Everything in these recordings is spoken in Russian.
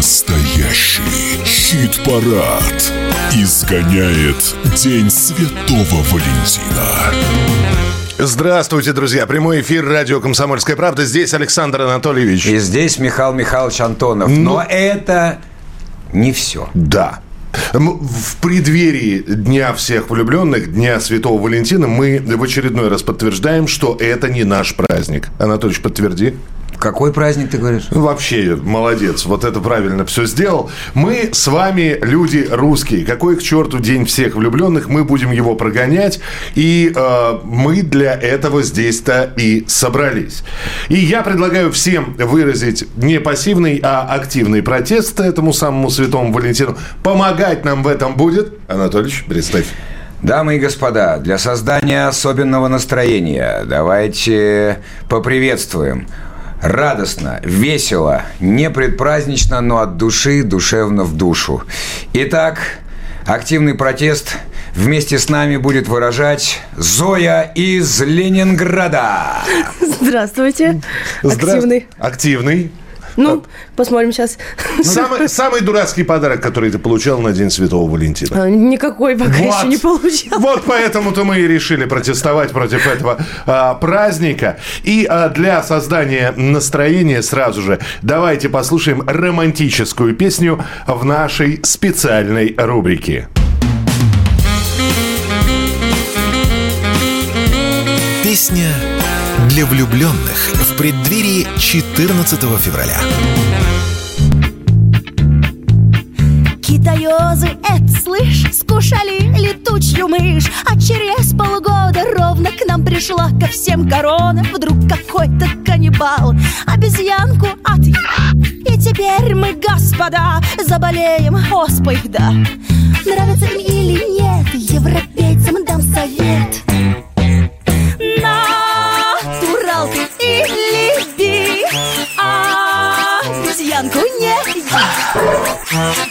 Настоящий хит-парад. Изгоняет День Святого Валентина. Здравствуйте, друзья. Прямой эфир радио «Комсомольская правда». Здесь Александр Анатольевич. И здесь Михаил Михайлович Антонов. Ну- Но это не все. Да. В преддверии Дня всех влюбленных, Дня Святого Валентина, мы в очередной раз подтверждаем, что это не наш праздник. Анатольевич, подтверди. Какой праздник ты говоришь? Вообще, молодец, вот это правильно все сделал. Мы с вами люди русские. Какой к черту день всех влюбленных? Мы будем его прогонять. И э, мы для этого здесь-то и собрались. И я предлагаю всем выразить не пассивный, а активный протест этому самому святому Валентину. Помогать нам в этом будет. Анатольевич, представь. Дамы и господа, для создания особенного настроения давайте поприветствуем радостно, весело, не предпразднично, но от души, душевно в душу. Итак, активный протест вместе с нами будет выражать Зоя из Ленинграда. Здравствуйте. Здра- Активный. Ну, посмотрим сейчас. Самый, самый дурацкий подарок, который ты получал на День Святого Валентина. А, Никакой пока еще не получил. Вот поэтому-то мы и решили протестовать против этого а, праздника. И а, для создания настроения сразу же давайте послушаем романтическую песню в нашей специальной рубрике. Песня для влюбленных в преддверии 14 февраля. Китаёзы, это слышь, скушали летучую мышь. А через полгода ровно к нам пришла ко всем корона. Вдруг какой-то каннибал обезьянку отъел И теперь мы, господа, заболеем оспой, да. Нравится им или нет, европейцам дам совет. Натурал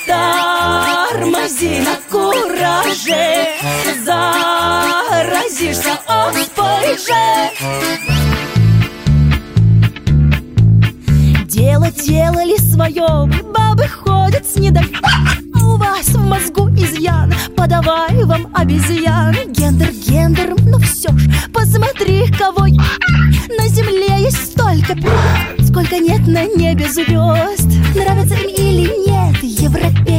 Тормози на кураже Заразишься оспой же Дело делали свое Бабы ходят с недо... У вас в мозгу изъян. Подавай вам обезьян. Гендер гендером, ну все ж. Посмотри, кого я. На земле есть столько пи***, Сколько нет на небе звезд Нравится им или нет Европейцам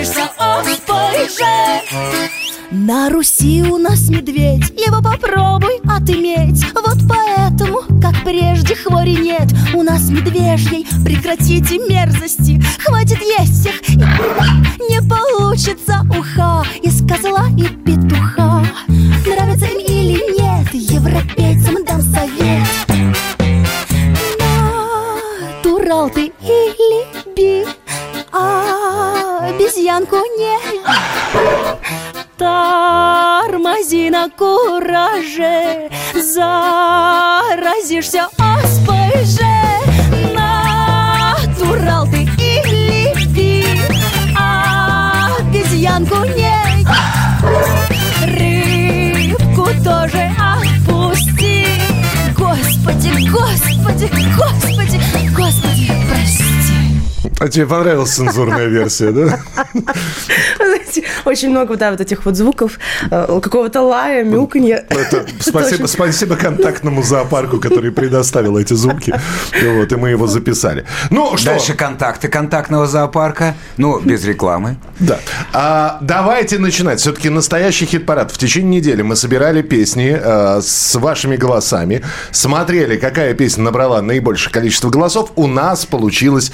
Заразишься оспой же. На Руси у нас медведь, его попробуй отыметь. Вот поэтому, как прежде, хвори нет. У нас медвежьей, прекратите мерзости. Хватит есть всех, не получится уха. Из козла и петуха. Нравится им или нет, европейцам дам совет Обезьянку не Тормози на кураже Заразишься оспой же. Натурал ты или би А обезьянку не Рыбку тоже отпусти. Господи, господи, господи, господи, прости А тебе понравилась цензурная версия, да? Знаете, очень много да, вот этих вот звуков, э, какого-то лая, мяуканья. Это спасибо, спасибо контактному зоопарку, который предоставил эти звуки. Вот, и мы его записали. Ну, что? Дальше контакты контактного зоопарка. Ну, без рекламы. Да. А, давайте начинать. Все-таки настоящий хит-парад. В течение недели мы собирали песни э, с вашими голосами, смотрели, какая песня набрала наибольшее количество голосов. У нас получилась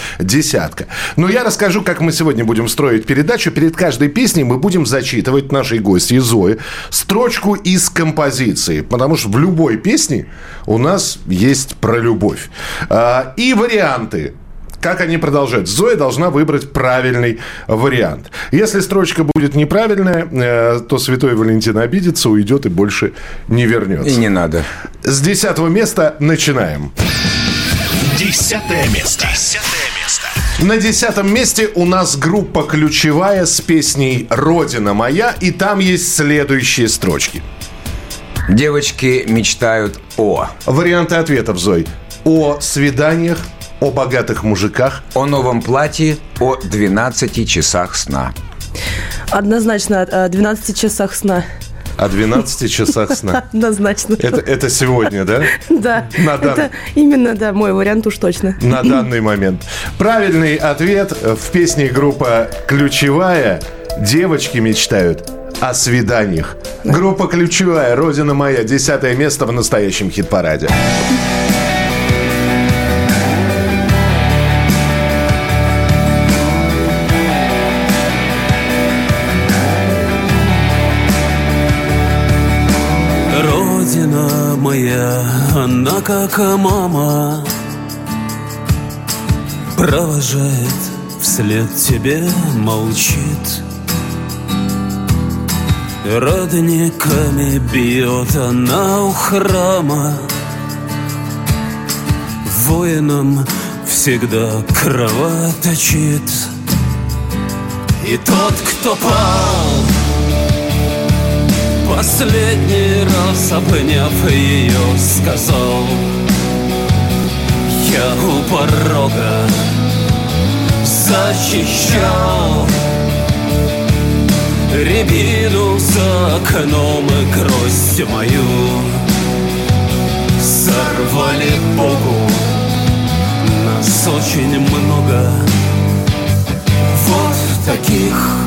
десятка. Но я расскажу, как мы сегодня будем строить передачу. Перед каждой песней мы будем зачитывать нашей гости Зои строчку из композиции. Потому что в любой песне у нас есть про любовь. А, и варианты как они продолжают. Зоя должна выбрать правильный вариант. Если строчка будет неправильная, э, то Святой Валентин обидится, уйдет и больше не вернется. И не надо. С десятого места начинаем. Десятое место. Десятое место. На десятом месте у нас группа ключевая с песней «Родина моя», и там есть следующие строчки. Девочки мечтают о Варианты ответов, Зой. О свиданиях, о богатых мужиках, о новом платье, о 12 часах сна. Однозначно о 12 часах сна. О 12 часах сна. Однозначно. Это, это сегодня, да? Да, На дан- это именно, да, мой вариант уж точно. На данный момент. Правильный ответ в песне группа «Ключевая» «Девочки мечтают о свиданиях». Группа «Ключевая», «Родина моя», десятое место в настоящем хит-параде. Как мама Провожает вслед тебе, молчит. Родниками бьет она у храма. Воинам всегда кровоточит. И тот, кто пал Последний раз обняв ее, сказал Я у порога защищал Рябину за окном и гроздь мою. Сорвали Богу Нас очень много. Вот таких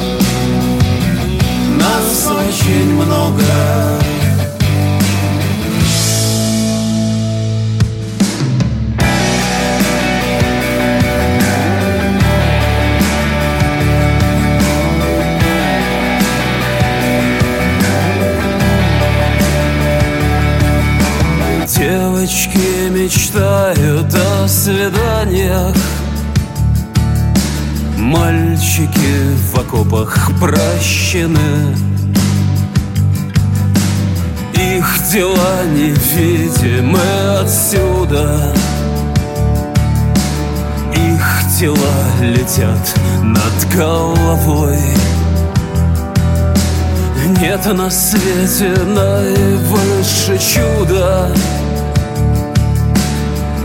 нас очень много. Девочки мечтают о свиданиях в окопах прощены. Их дела невидимы отсюда. Их тела летят над головой. Нет на свете наивысше чуда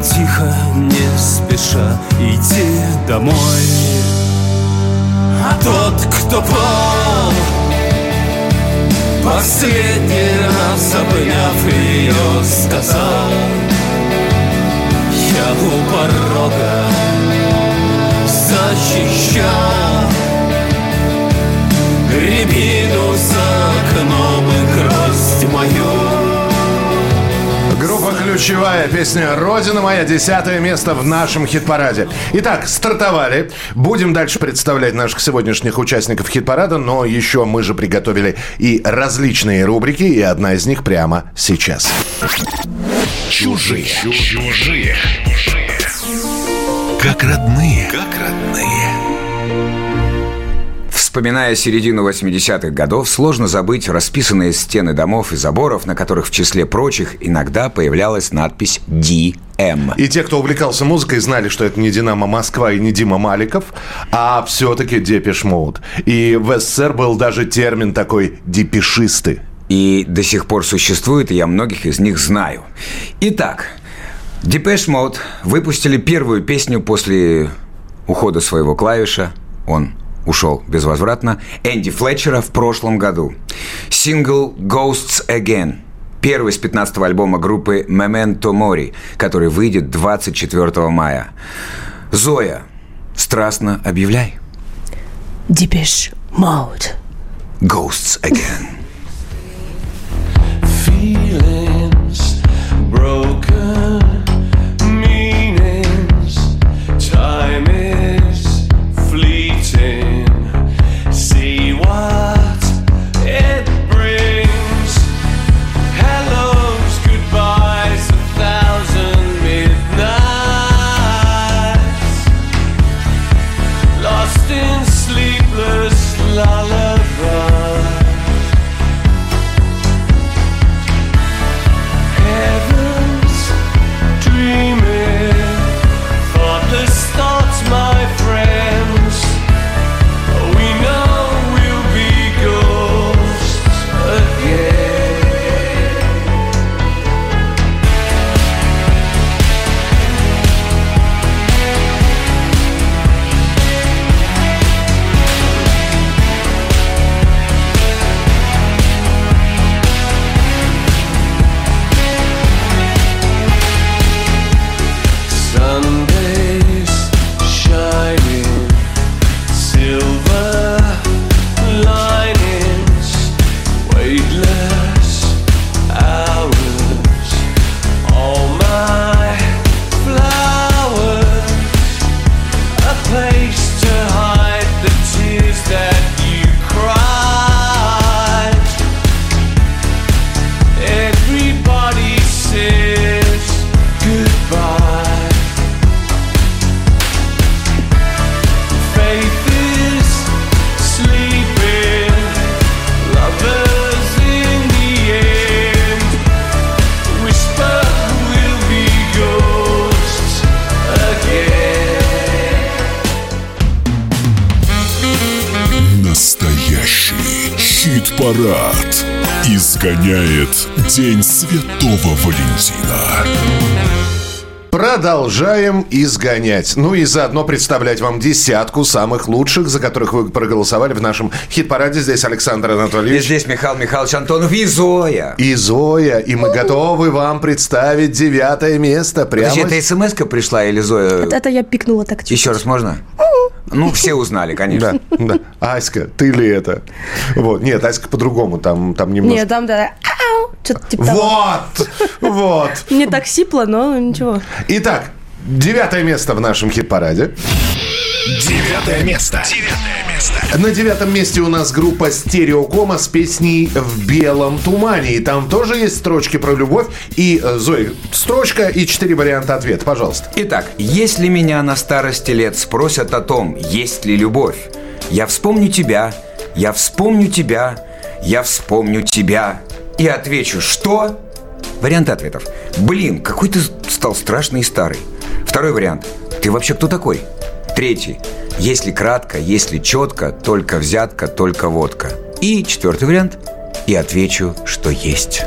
Тихо, не спеша идти домой тот, кто пал Последний раз обняв ее, сказал Я у порога защищал Рябину за окном и гроздь мою «Ключевая» песня «Родина моя», десятое место в нашем хит-параде. Итак, стартовали. Будем дальше представлять наших сегодняшних участников хит-парада, но еще мы же приготовили и различные рубрики, и одна из них прямо сейчас. Чужие. Чужие. Как родные. Как родные. Вспоминая середину 80-х годов, сложно забыть расписанные стены домов и заборов, на которых в числе прочих иногда появлялась надпись «ДМ». И те, кто увлекался музыкой, знали, что это не «Динамо Москва» и не Дима Маликов, а все-таки «Depeche Mode». И в СССР был даже термин такой «депешисты». И до сих пор существует, и я многих из них знаю. Итак, Depeche Mode выпустили первую песню после ухода своего клавиша. Он ушел безвозвратно. Энди Флетчера в прошлом году. Сингл «Ghosts Again». Первый с 15-го альбома группы Memento Mori, который выйдет 24 мая. Зоя, страстно объявляй. Depeche Mode. Ghosts Again. feelings Хит-парад. Изгоняет День Святого Валентина. Продолжаем изгонять. Ну и заодно представлять вам десятку самых лучших, за которых вы проголосовали в нашем хит-параде. Здесь Александр И Анатольевич. здесь Михаил Михайлович Антонов и Зоя. И Зоя, и мы готовы вам представить девятое место. Прямо Подожди, это смс пришла или Зоя? Это, это я пикнула так чуть. Еще раз можно? Ну, все узнали, конечно. Да, да. Аська, ты ли это? Вот. Нет, Аська по-другому, там, там немножко... Нет, там да. ау, Что-то типа того. Вот! Вот! Не так сипло, но ничего. Итак, девятое место в нашем хит-параде. Девятое место. Девятое место. На девятом месте у нас группа Стереокома с песней «В белом тумане». И там тоже есть строчки про любовь. И, э, Зоя, строчка и четыре варианта ответа. Пожалуйста. Итак, если меня на старости лет спросят о том, есть ли любовь, я вспомню тебя, я вспомню тебя, я вспомню тебя и отвечу, что? Варианты ответов. Блин, какой ты стал страшный и старый. Второй вариант. Ты вообще кто такой? Третий. Если кратко, если четко, только взятка, только водка. И четвертый вариант. И отвечу, что есть.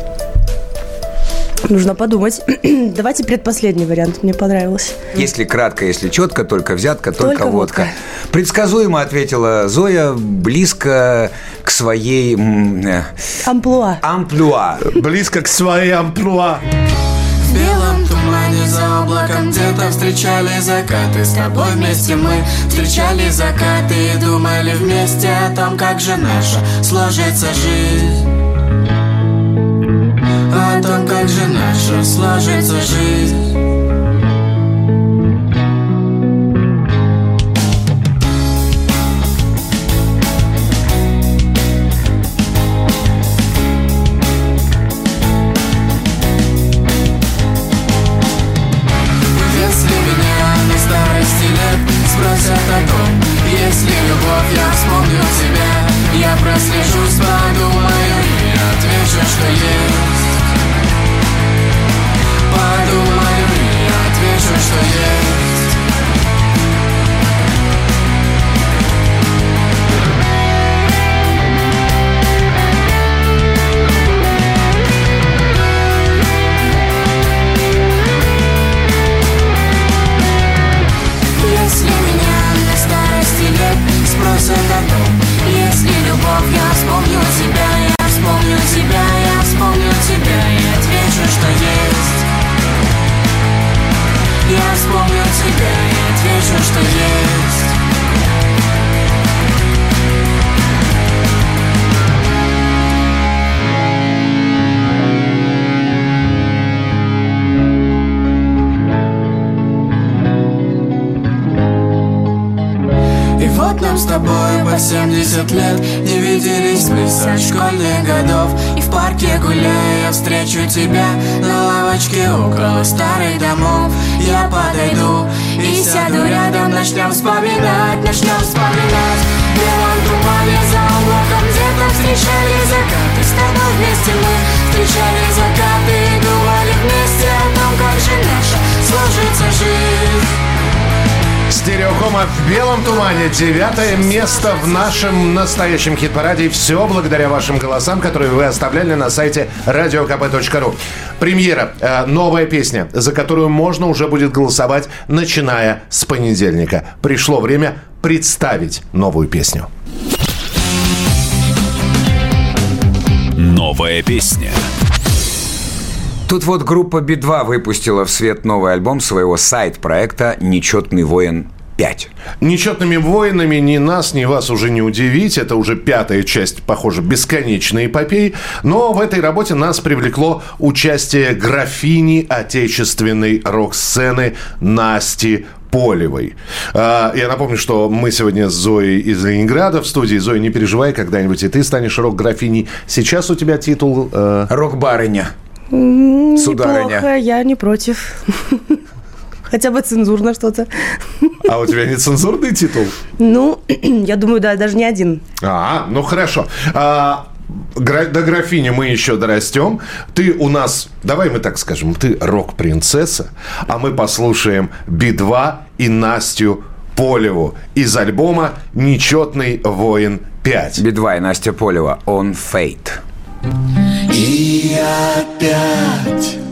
Нужно подумать. Давайте предпоследний вариант. Мне понравилось. Если кратко, если четко, только взятка, только, Только водка. водка. Предсказуемо ответила Зоя, близко к своей э, Амплуа. амплуа. Близко к своей амплуа. Белом тумане за облаком где-то встречали закаты. С тобой вместе мы встречали закаты И думали вместе о том, как же наша сложится жизнь. О том, как же наша сложится жизнь спросят о том Есть ли любовь, я вспомню тебя, я вспомню тебя, я вспомню тебя И отвечу, что есть. Я вспомню тебя и отвечу, что есть тобой по 70 лет Не виделись мы со школьных годов. И в парке гуляя я встречу тебя На лавочке около старых домов. Я подойду и сяду рядом Начнем вспоминать, начнем вспоминать. В белом тумане за облаком Где-то встречали закаты. С тобой вместе мы встречали закаты И думали вместе о том, как же наша сложится жизнь Стереокома в белом тумане. Девятое место в нашем настоящем хит-параде. И все благодаря вашим голосам, которые вы оставляли на сайте radiokp.ru. Премьера. э, новая песня, за которую можно уже будет голосовать, начиная с понедельника. Пришло время представить новую песню. Новая песня. Тут вот группа Би-2 выпустила в свет новый альбом своего сайт-проекта «Нечетный воин 5». Нечетными воинами ни нас, ни вас уже не удивить. Это уже пятая часть, похоже, бесконечной эпопеи. Но в этой работе нас привлекло участие графини отечественной рок-сцены Насти Полевой. А, Я напомню, что мы сегодня с Зоей из Ленинграда в студии. Зоя, не переживай, когда-нибудь и ты станешь рок-графиней. Сейчас у тебя титул... э, Рок-барыня. Сударыня. Неплохо, я не против. Хотя бы цензурно что-то. А у тебя нецензурный титул? Ну, я думаю, да, даже не один. А, ну хорошо. А, до графини мы еще дорастем. Ты у нас, давай мы так скажем, ты рок-принцесса, а мы послушаем Би-2 и Настю Полеву из альбома «Нечетный воин пять. Би-2 и Настя Полева «On Fate». И опять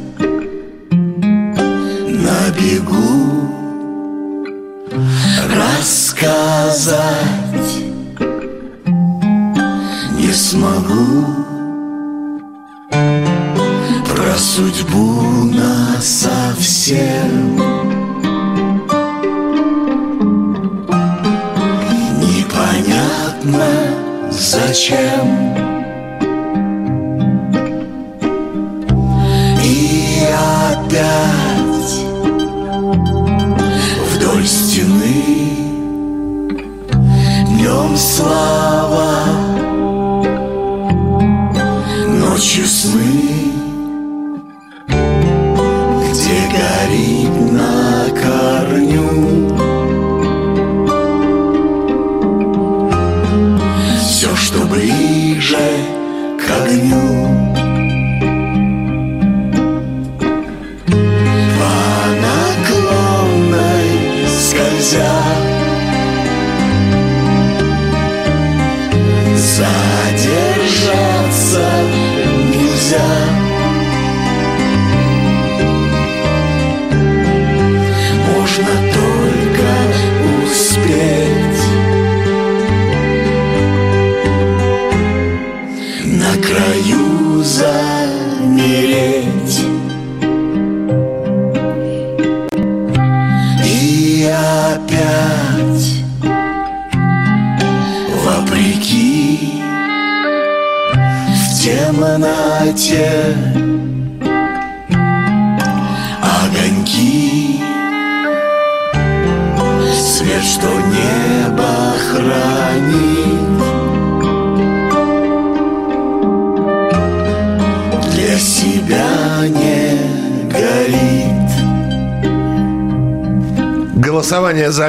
на бегу рассказать не смогу про судьбу нас совсем. Непонятно зачем.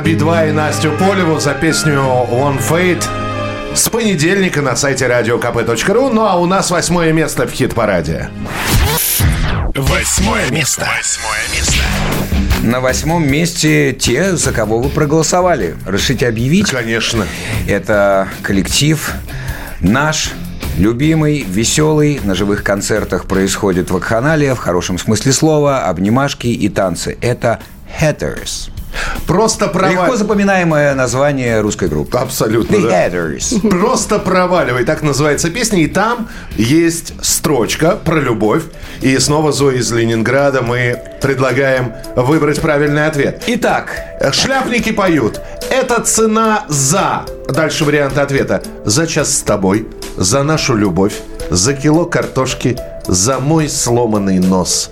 Би-2 и Настю Полеву за песню One Fate с понедельника на сайте radiokp.ru. Ну а у нас восьмое место в хит-параде. Восьмое место. Восьмое место. На восьмом месте те, за кого вы проголосовали. Решите объявить. Конечно. Это коллектив наш, любимый, веселый. На живых концертах происходит вакханалия, в хорошем смысле слова, обнимашки и танцы. Это Hatters. Просто Легко проваливай. запоминаемое название русской группы. Абсолютно, The да. Просто проваливай, так называется песня. И там есть строчка про любовь. И снова Зоя из Ленинграда. Мы предлагаем выбрать правильный ответ. Итак, Шляпники поют. Это цена за... Дальше варианты ответа. За час с тобой, за нашу любовь, за кило картошки, за мой сломанный нос.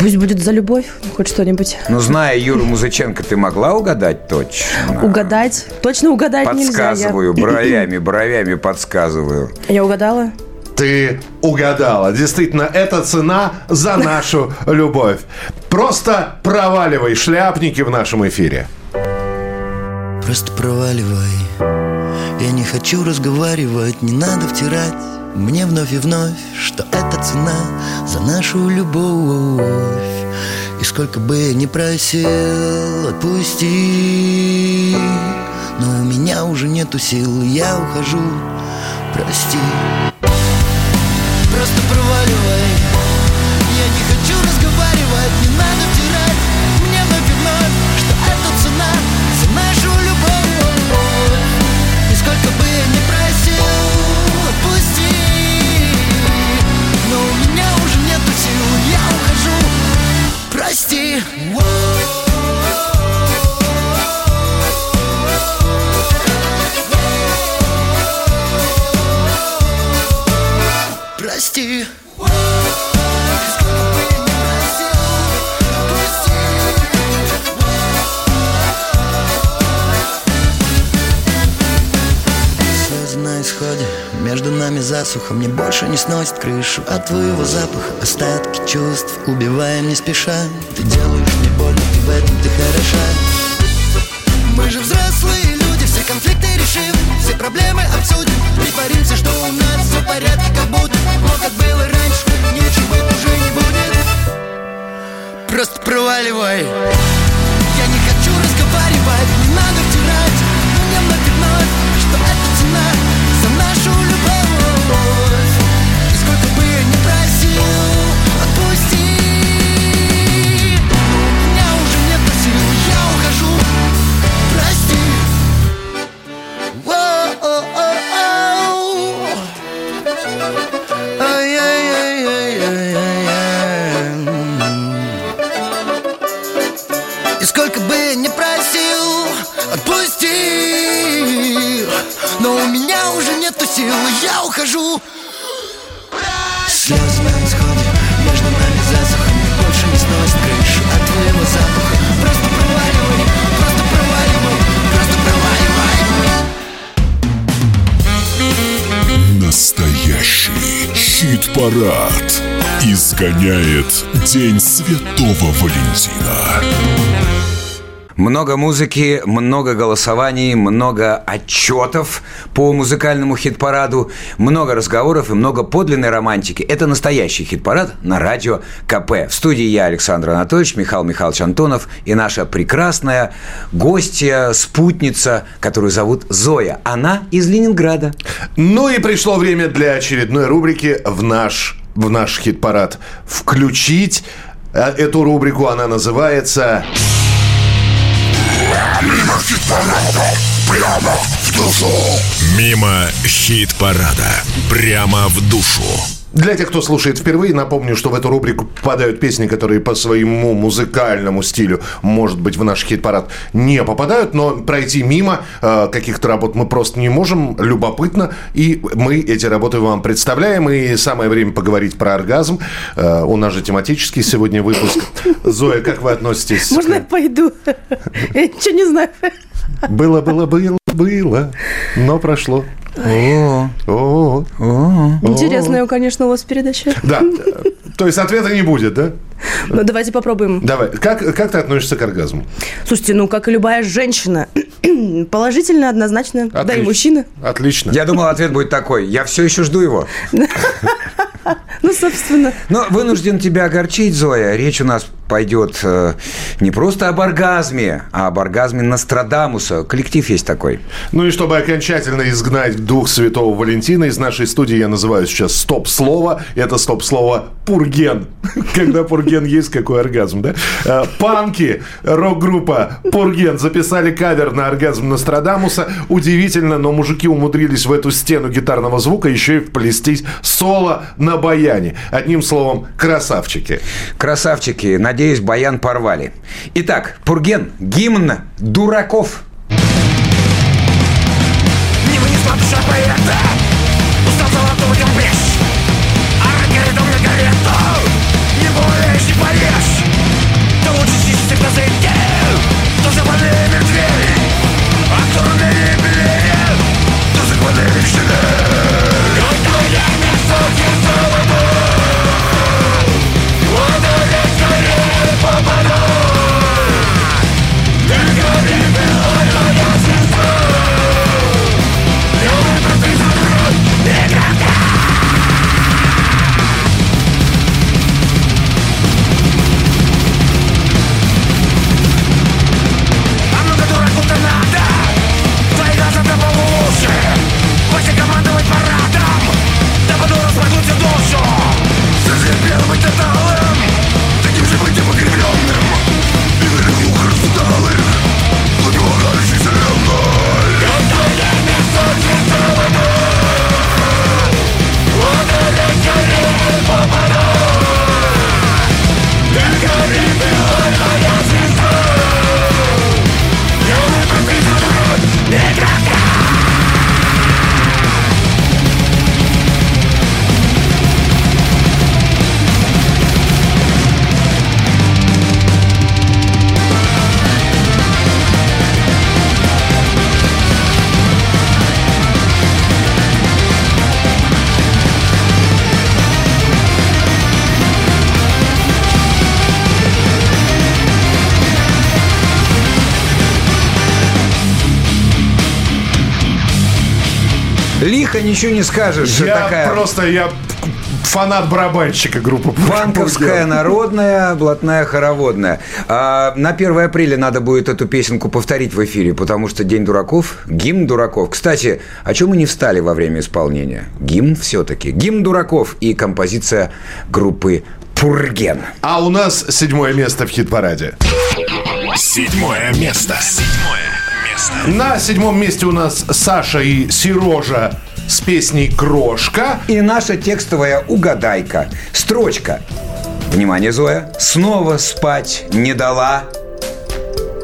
Пусть будет за любовь, хоть что-нибудь. ну зная Юру Музыченко, ты могла угадать точно? Угадать. Точно угадать нельзя. Подсказываю, Я... бровями, бровями подсказываю. Я угадала? Ты угадала. Действительно, это цена за нашу любовь. Просто проваливай шляпники в нашем эфире. Просто проваливай Я не хочу разговаривать, не надо втирать Мне вновь и вновь, что это цена за нашу любовь. И сколько бы я ни просил, отпусти. Но у меня уже нету сил, я ухожу, прости. Просто проваливай засуха Мне больше не сносит крышу от твоего запаха Остатки чувств, убиваем не спеша. Ты делаешь мне больно, ты в этом ты хороша. Мы же взрослые люди, все конфликты решим Все проблемы обсудим, притворимся, что у нас все в порядке Как будто, но как было раньше, ничего уже не будет. Просто проваливай. Я не ухожу Слезы на исходе, между нами засуха Мне больше не сносит крышу от твоего запаха Просто проваливай, просто проваливай, просто проваливай Настоящий хит-парад. Изгоняет День Святого Валентина. Много музыки, много голосований, много отчетов по музыкальному хит-параду, много разговоров и много подлинной романтики. Это настоящий хит-парад на радио КП. В студии я, Александр Анатольевич, Михаил Михайлович Антонов и наша прекрасная гостья, спутница, которую зовут Зоя. Она из Ленинграда. Ну и пришло время для очередной рубрики в наш, в наш хит-парад. Включить э, эту рубрику, она называется... Мимо хит-парада. Прямо в душу. Для тех, кто слушает впервые, напомню, что в эту рубрику попадают песни, которые по своему музыкальному стилю, может быть, в наш хит-парад не попадают, но пройти мимо э, каких-то работ мы просто не можем. Любопытно. И мы эти работы вам представляем. И самое время поговорить про оргазм. Э, у нас же тематический сегодня выпуск. Зоя, как вы относитесь? Можно я пойду? Я ничего не знаю. Было, было, было, было, но прошло. О, О, Интересная, конечно, у вас передача. да. То есть ответа не будет, да? Ну, давайте попробуем. Давай. Как, как ты относишься к оргазму? Слушайте, ну, как и любая женщина, положительно, однозначно, да и Отлично. мужчина. Отлично. я думал, ответ будет такой. Я все еще жду его. Ну, собственно. Но вынужден тебя огорчить, Зоя. Речь у нас пойдет э, не просто об оргазме, а об оргазме Нострадамуса. Коллектив есть такой. Ну и чтобы окончательно изгнать дух Святого Валентина из нашей студии, я называю сейчас стоп-слово. Это стоп-слово «пурген». Когда пурген есть, какой оргазм, да? Э, Панки, рок-группа «Пурген» записали кавер на оргазм Нострадамуса. Удивительно, но мужики умудрились в эту стену гитарного звука еще и вплестись соло на баяне. Одним словом, красавчики. Красавчики, надеюсь, баян порвали. Итак, Пурген, гимн дураков. Не вынесла душа поэта Лихо ничего не скажешь. Я такая просто, я фанат барабанщика группы Банковская, народная, блатная, хороводная. А, на 1 апреля надо будет эту песенку повторить в эфире, потому что День дураков, гимн дураков. Кстати, о чем мы не встали во время исполнения? Гимн все-таки. Гимн дураков и композиция группы Пурген. А у нас седьмое место в хит-параде. Седьмое место. Седьмое место. На седьмом месте у нас Саша и Сережа с песней «Крошка». И наша текстовая угадайка. Строчка. Внимание, Зоя. Снова спать не дала.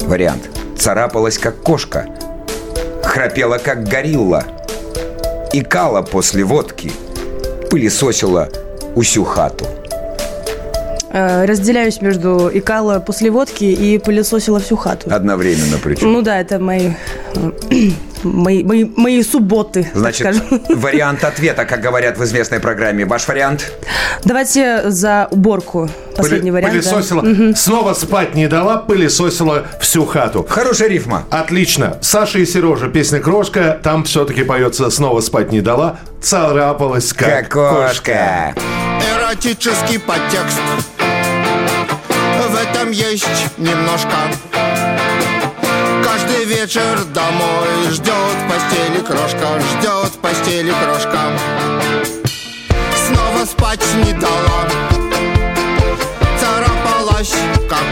Вариант. Царапалась, как кошка. Храпела, как горилла. Икала после водки. Пылесосила усю хату. Э, разделяюсь между икала после водки и пылесосила всю хату. Одновременно причем. Ну да, это мои, э, мои, мои, мои субботы, Значит, вариант ответа, как говорят в известной программе. Ваш вариант? Давайте за уборку. Последний Пыли- вариант. да. Пылесосила. Снова спать не дала, пылесосила всю хату. Хорошая рифма. Отлично. Саша и Сережа, песня «Крошка». Там все-таки поется «Снова спать не дала». Царапалась, как, Как кошка. Эротический подтекст В этом есть немножко вечер домой. Ждет в постели крошка Ждет в постели крошка. Снова спать не дала. Царапалась, как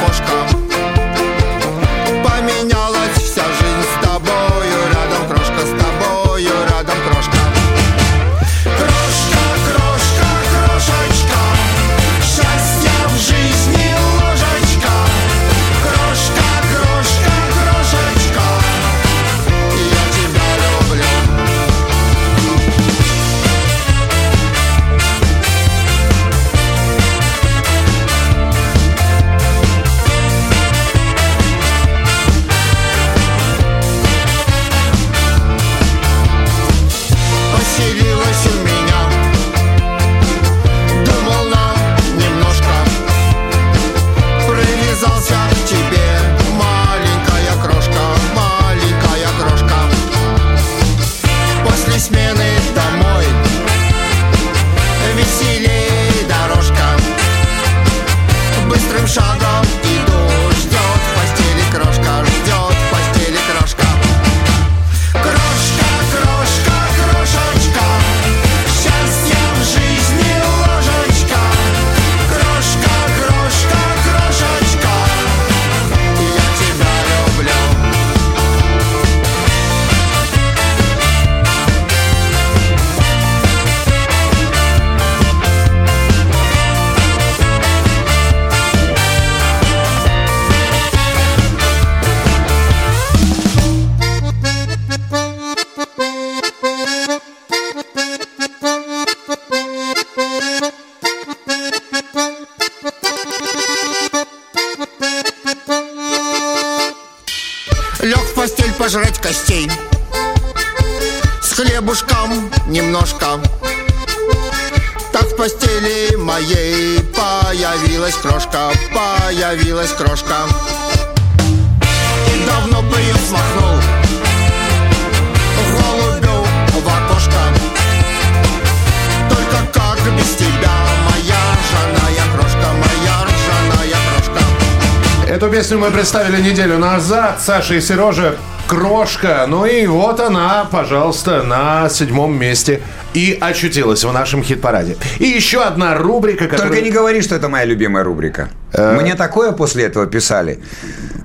мы представили неделю назад. Саша и Сережа Крошка. Ну и вот она, пожалуйста, на седьмом месте и очутилась в нашем хит-параде. И еще одна рубрика, которая... Только не говори, что это моя любимая рубрика. Мне такое после этого писали.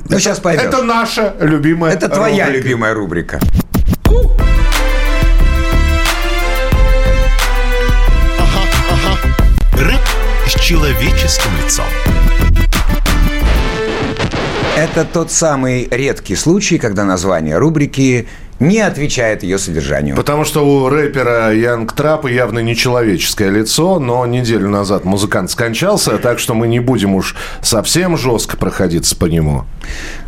Ну, сейчас пойдешь. Это наша любимая Это твоя рубрика. любимая рубрика. Рэп с человеческим лицом. Это тот самый редкий случай, когда название рубрики не отвечает ее содержанию. Потому что у рэпера Янг Трапа явно нечеловеческое лицо, но неделю назад музыкант скончался, так что мы не будем уж совсем жестко проходиться по нему.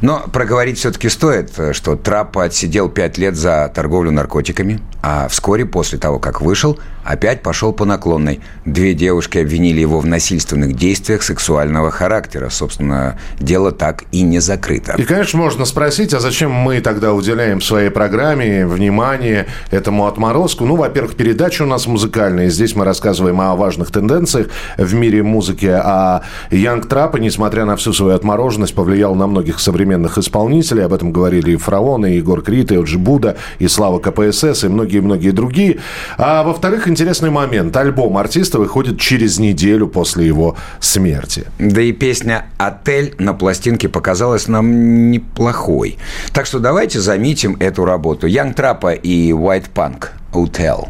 Но проговорить все-таки стоит, что Траппа отсидел пять лет за торговлю наркотиками, а вскоре после того, как вышел, опять пошел по наклонной. Две девушки обвинили его в насильственных действиях сексуального характера. Собственно, дело так и не закрыто. И, конечно, можно спросить, а зачем мы тогда уделяем своей программе внимание этому отморозку? Ну, во-первых, передача у нас музыкальная, здесь мы рассказываем о важных тенденциях в мире музыки, а Янг Трапа, несмотря на всю свою отмороженность, повлиял на многих современных исполнителей, об этом говорили и Фараон, и Егор Крид, и Оджи Буда, и Слава КПСС, и многие-многие другие. А во-вторых, интересный момент. Альбом артиста выходит через неделю после его смерти. Да и песня «Отель» на пластинке показалась нам неплохой. Так что давайте заметим эту работу. Янг Трапа и White Punk «Hotel».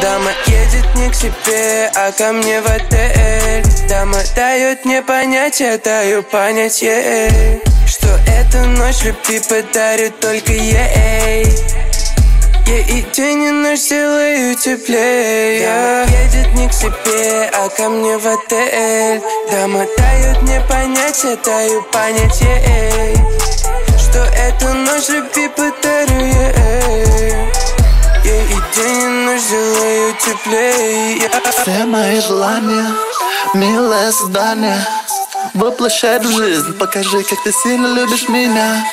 Дама едет не к себе, а ко мне в отель Дама дает мне понятие, даю понять ей Что эту ночь любви подарю только ей. Я и день и ночь делаю теплее Едет не к себе, а ко мне в отель. Да мотают мне понятия, даю понять ей Что эту ночь любви подарю ей Я и день и ночь делаю теплее. Все мои желания, милое создание Воплощай в жизнь, покажи, как ты сильно любишь меня.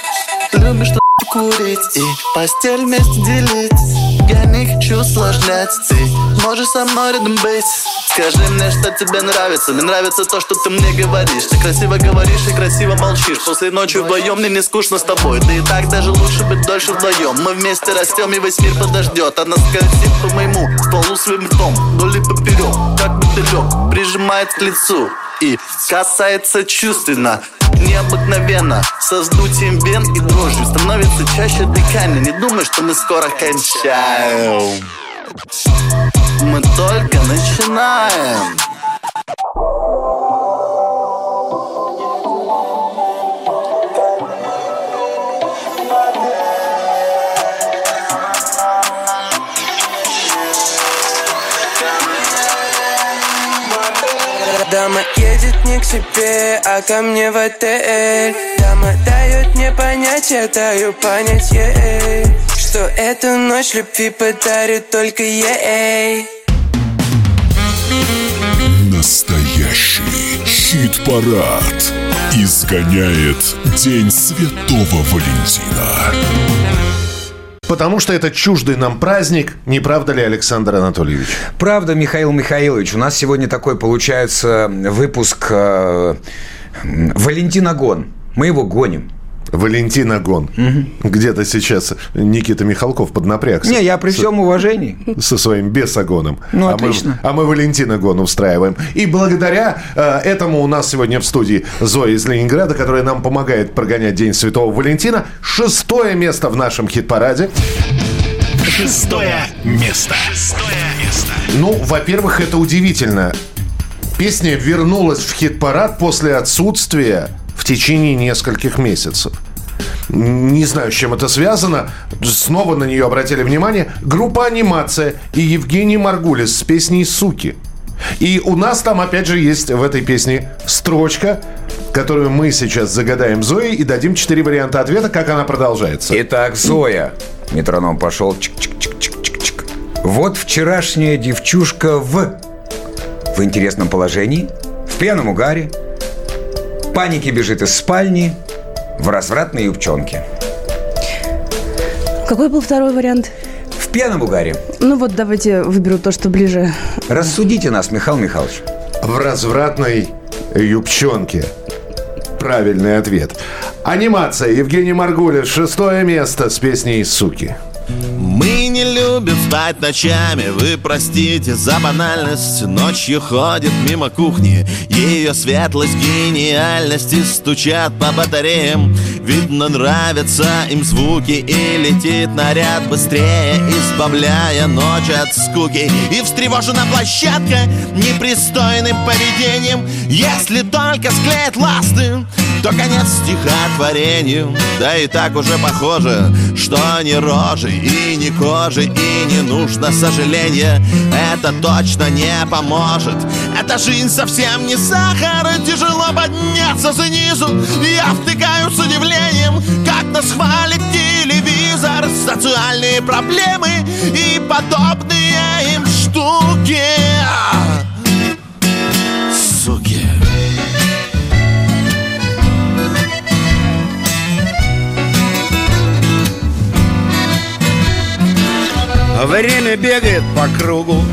Любишь курить и постель вместе делить Я не хочу усложнять, ты можешь со мной рядом быть? Скажи мне, что тебе нравится. Мне нравится то, что ты мне говоришь. Ты красиво говоришь и красиво молчишь. После ночи вдвоем мне не скучно с тобой. Да и так даже лучше быть дольше вдвоем. Мы вместе растем и весь мир подождет. Она скользит по моему стволу своим ртом. Вдоль и поперек, как мотылек Прижимает к лицу и касается чувственно Необыкновенно. Со вздутием вен и дрожью Становится чаще дыхание Не думай, что мы скоро кончаем. Мы только начинаем. Дама едет не к себе, а ко мне в отель Дама дает мне понятие, даю понять ей Что эту ночь любви подарю только ей Настоящий хит-парад. Изгоняет День Святого Валентина. Потому что это чуждый нам праздник, не правда ли, Александр Анатольевич? Правда, Михаил Михайлович. У нас сегодня такой получается выпуск э, Валентина Гон. Мы его гоним. Валентина Гон. Где-то сейчас Никита Михалков поднапрягся. Не, я при всем уважении. Со своим бесогоном. Ну, а отлично. Мы, а мы Валентина Гон устраиваем. И благодаря э, этому у нас сегодня в студии Зоя из Ленинграда, которая нам помогает прогонять День Святого Валентина. Шестое место в нашем хит-параде. Шестое место. Шестое место. Ну, во-первых, это удивительно. Песня вернулась в хит-парад после отсутствия в течение нескольких месяцев. Не знаю, с чем это связано. Снова на нее обратили внимание. Группа «Анимация» и Евгений Маргулис с песней «Суки». И у нас там, опять же, есть в этой песне строчка, которую мы сейчас загадаем Зои и дадим четыре варианта ответа, как она продолжается. Итак, Зоя. Метроном пошел. Чик-чик-чик-чик-чик. Вот вчерашняя девчушка в... В интересном положении. В пьяном угаре. Паники бежит из спальни. В развратной юбчонке. Какой был второй вариант? В пьяном угаре. Ну вот давайте выберу то, что ближе. Рассудите нас, Михаил Михайлович. В развратной юбчонке. Правильный ответ. Анимация. Евгений Маргулис. Шестое место с песней «Суки». Мы не любим спать ночами. Вы простите за банальность. Ночью ходит мимо кухни. Ее светлость, гениальность И стучат по батареям. Видно, нравятся им звуки И летит наряд быстрее Избавляя ночь от скуки. И встревожена площадка Непристойным поведением. Если только склеит ласты то конец стихотворению Да и так уже похоже, что ни рожи и ни кожи И не нужно сожаления, это точно не поможет. Эта жизнь совсем не сахар, и тяжело подняться снизу. Я втыкаю с удивлением, как нас хвалит телевизор. Социальные проблемы и подобные им штуки Время бегает по кругу.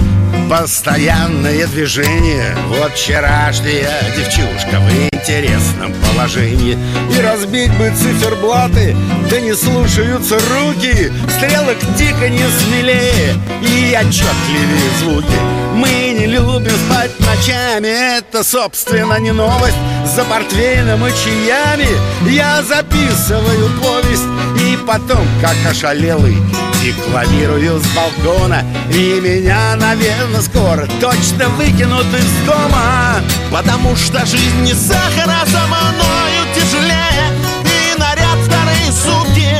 Постоянное движение. Вот вчерашняя девчушка в интересном положении. И разбить бы циферблаты Да не слушаются руки. Стрелок дико не смелее И отчетливее звуки. Мы не любим спать ночами. Это, собственно, не новость. За портвейном и чаями Я записываю повесть потом, как ошалелый, декламирую с балкона. И меня, наверное, скоро точно выкинут из дома Потому что жизнь не сахара, за мною тяжелее. И наряд вторые сутки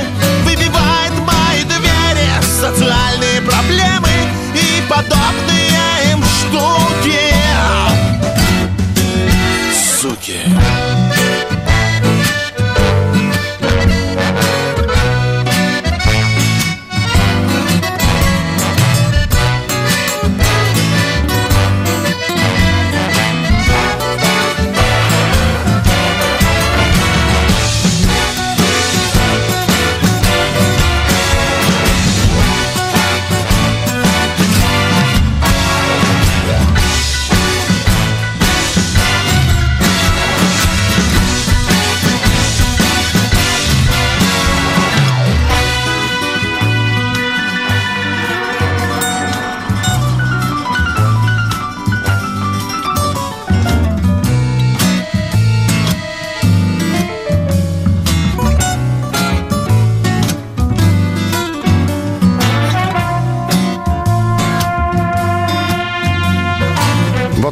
выбивает мои двери. Социальные проблемы и подобные им штуки. Суки Суки.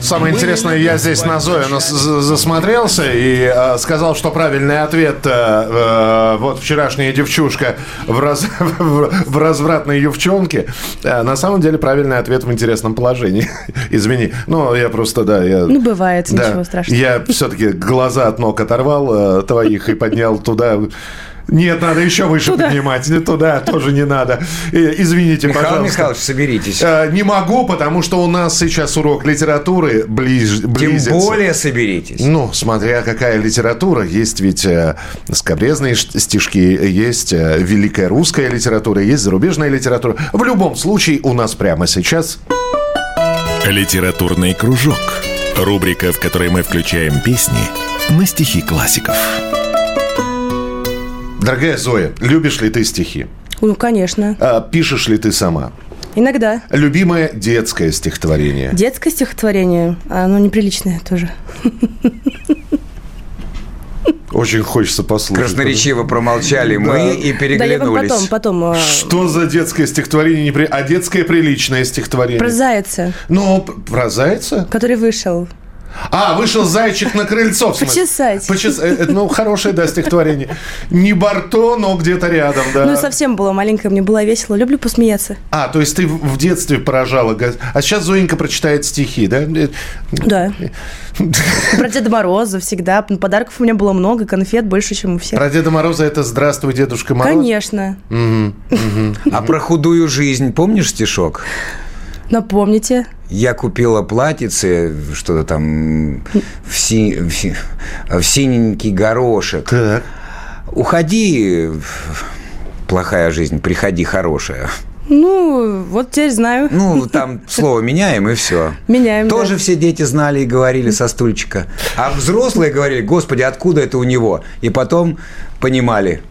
Самое интересное, я здесь на Зою нас з- засмотрелся и э, сказал, что правильный ответ э, э, вот вчерашняя девчушка в, раз- в развратной девчонке. Э, на самом деле правильный ответ в интересном положении. Извини. Ну, я просто, да, я... Ну, бывает, Да, ничего страшного. Я все-таки глаза от ног оторвал э, твоих и поднял туда. Нет, надо еще выше поднимать. Не туда тоже не надо. Э, Извините, Михаил пожалуйста. Михайлович, соберитесь. Э, Не могу, потому что у нас сейчас урок литературы ближ, Тем близится. более соберитесь. Ну, смотря какая литература. Есть ведь э, скобрезные стишки, есть великая русская литература, есть зарубежная литература. В любом случае, у нас прямо сейчас... Литературный кружок. Рубрика, в которой мы включаем песни на стихи классиков. Дорогая Зоя, любишь ли ты стихи? Ну, конечно. А пишешь ли ты сама? Иногда. Любимое детское стихотворение? Детское стихотворение, оно неприличное тоже. Очень хочется послушать. Красноречиво промолчали мы и Да, я вам переглянулись. потом, потом. э, Что за детское стихотворение? непри- А детское приличное стихотворение? Про зайца, Ну, про зайца? который вышел. А, вышел зайчик на крыльцо. Почесать. Почес- э, э, Ну, хорошее, да, стихотворение. Не Барто, но где-то рядом, да. Ну, совсем было маленькое, мне было весело. Люблю посмеяться. А, то есть ты в детстве поражала. А сейчас Зоенька прочитает стихи, да? Да. Про Деда Мороза всегда. Подарков у меня было много, конфет больше, чем у всех. Про Деда Мороза это «Здравствуй, Дедушка Мороз». Конечно. А про худую жизнь помнишь стишок? Напомните. Я купила платьице, что-то там в, си- в си- в синенький горошек. Так. Уходи, плохая жизнь, приходи, хорошая. Ну, вот теперь знаю. Ну, там слово меняем, и все. Меняем. да. Тоже все дети знали и говорили со стульчика. А взрослые говорили, господи, откуда это у него? И потом понимали.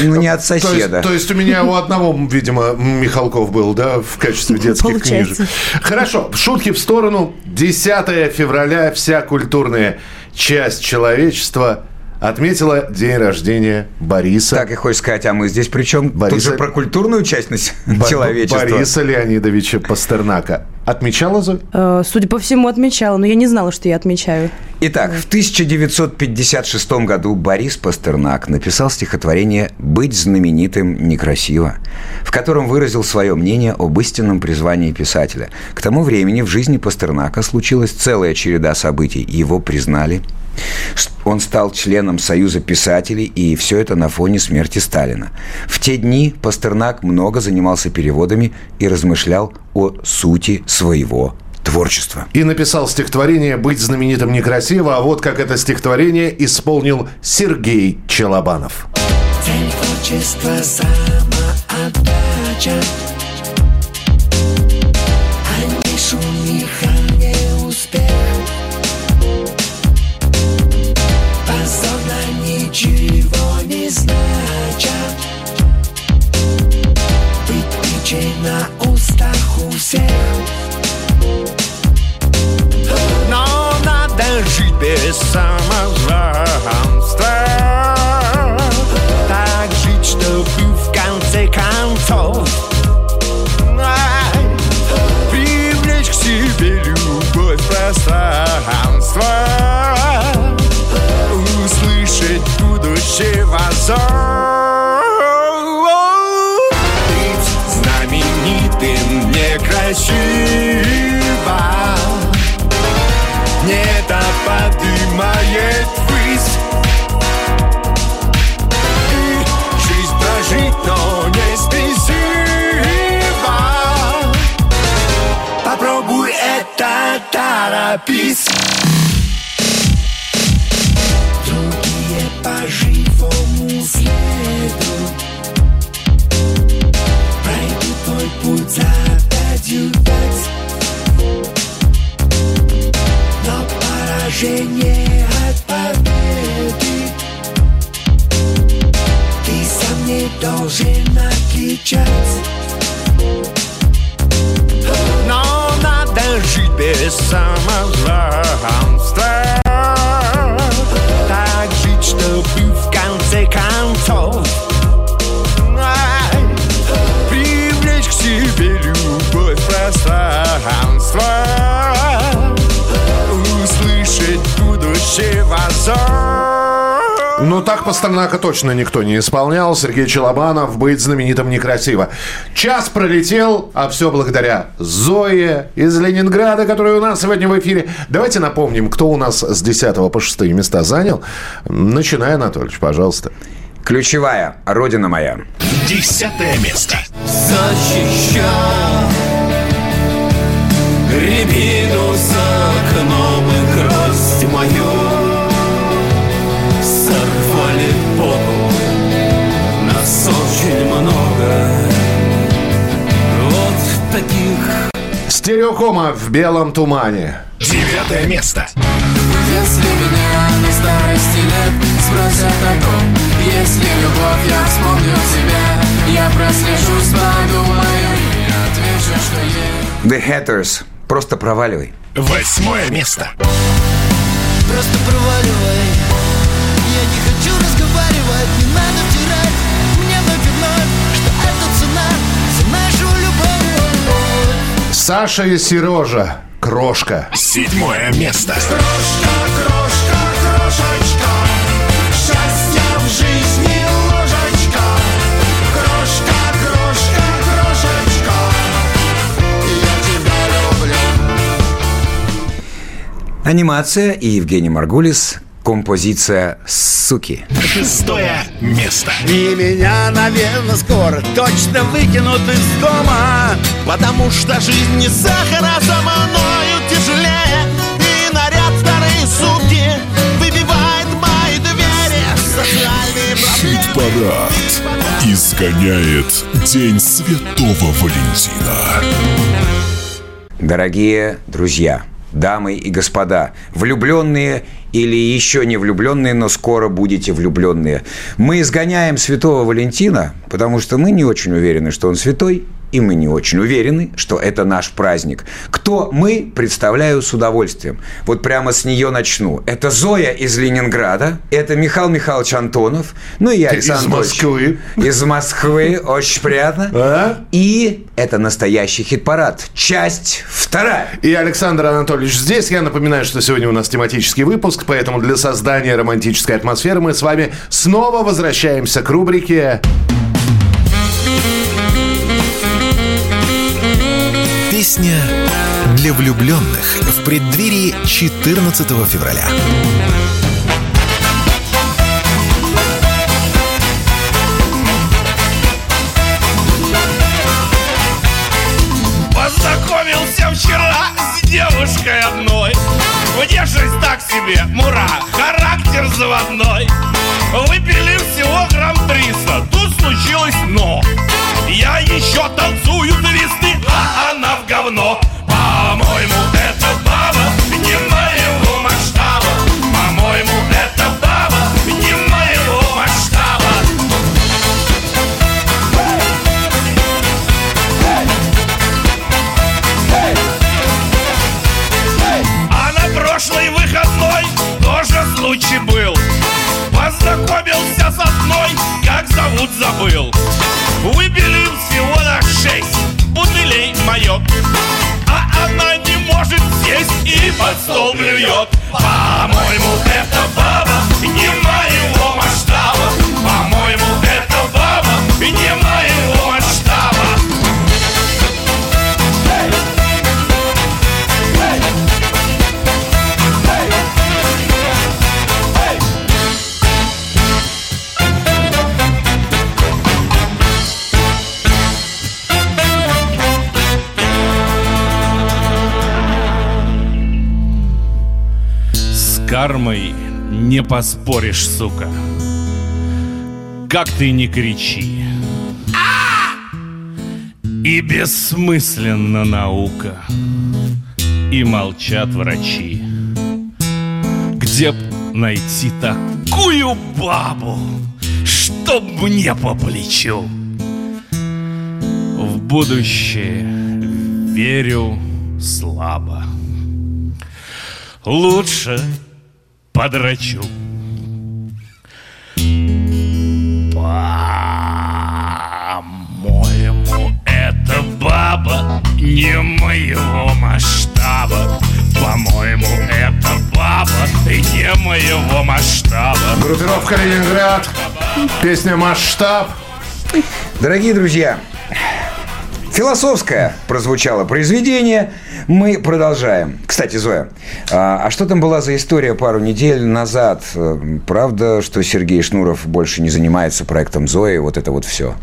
Ну, не от То есть, соседа. то есть у меня у одного, видимо, Михалков был, да, в качестве детских Получается. книжек. Хорошо, шутки в сторону. 10 февраля вся культурная часть человечества отметила день рождения Бориса. Так и хочешь сказать, а мы здесь причем тут Бориса- же про культурную часть Бо- человечества. Бориса Леонидовича Пастернака. Отмечала, Зоя? Э, Судя по всему, отмечала, но я не знала, что я отмечаю. Итак, в 1956 году Борис Пастернак написал стихотворение «Быть знаменитым некрасиво», в котором выразил свое мнение об истинном призвании писателя. К тому времени в жизни Пастернака случилась целая череда событий. Его признали, он стал членом Союза писателей, и все это на фоне смерти Сталина. В те дни Пастернак много занимался переводами и размышлял о сути своего творчества. И написал стихотворение «Быть знаменитым некрасиво», а вот как это стихотворение исполнил Сергей Челобанов. Цель творчества самоотдача на устах у всех. Но надо жить без самозванства. Так жить, чтобы в конце концов Привлечь к себе любовь пространства. Услышать будущего зов некрасиво Небо поднимает ввысь. И жизнь прожить, но не спесиво. Попробуй это, торопись Так Пастернака точно никто не исполнял. Сергей Челобанов «Быть знаменитым некрасиво». Час пролетел, а все благодаря Зое из Ленинграда, которая у нас сегодня в эфире. Давайте напомним, кто у нас с 10 по 6 места занял. Начинай, Анатольевич, пожалуйста. Ключевая «Родина моя». Десятое место. Защищал Рябину Стереокома в белом тумане. Девятое место. Если меня на старости лет спросят о том Если любовь, я вспомню тебя Я прослежусь, подумаю И отвечу, что есть The Hatters. Просто проваливай. Восьмое место. Просто проваливай Я не хочу разговаривать, не надо Саша и Сережа. Крошка. Седьмое место. Крошка, крошка, крошечка Счастья в жизни ложечка Крошка, крошка, крошечка Я тебя люблю Анимация и Евгений Маргулис. Композиция «Суки». Шестое место. И меня, наверное, скоро точно выкинут из дома Потому что жизнь не сахар, а за мною тяжелее И наряд вторые сутки выбивает мои двери Хит-парад. Изгоняет День Святого Валентина. Дорогие друзья, дамы и господа, влюбленные или еще не влюбленные, но скоро будете влюбленные. Мы изгоняем святого Валентина, потому что мы не очень уверены, что он святой, и мы не очень уверены, что это наш праздник. Кто мы, представляю с удовольствием. Вот прямо с нее начну. Это Зоя из Ленинграда, это Михаил Михайлович Антонов, ну и я, Из Александр Анатольевич Москвы. Из Москвы, очень приятно. А? И это настоящий хит-парад. Часть вторая. И Александр Анатольевич здесь. Я напоминаю, что сегодня у нас тематический выпуск, поэтому для создания романтической атмосферы мы с вами снова возвращаемся к рубрике Песня для влюбленных в преддверии 14 февраля. Познакомился вчера с девушкой одной. Внешность так себе, мура, характер заводной. Выпили всего грамм 300, тут случилось но. Я еще Познакомился с одной, как зовут забыл. Выпили всего на шесть бутылей мое А она не может сесть и под стол блюет По-моему, это баба не моего кармой не поспоришь, сука. Как ты не кричи. И бессмысленна наука. И молчат врачи. Где б найти такую бабу, чтоб мне по плечу? В будущее верю слабо. Лучше подрачу. По-моему, эта баба не моего масштаба. По-моему, эта баба не моего Группировка Ленинград. Песня «Масштаб». Дорогие друзья, философское прозвучало произведение. Мы продолжаем. Кстати, Зоя, а, а что там была за история пару недель назад? Правда, что Сергей Шнуров больше не занимается проектом Зои? Вот это вот все.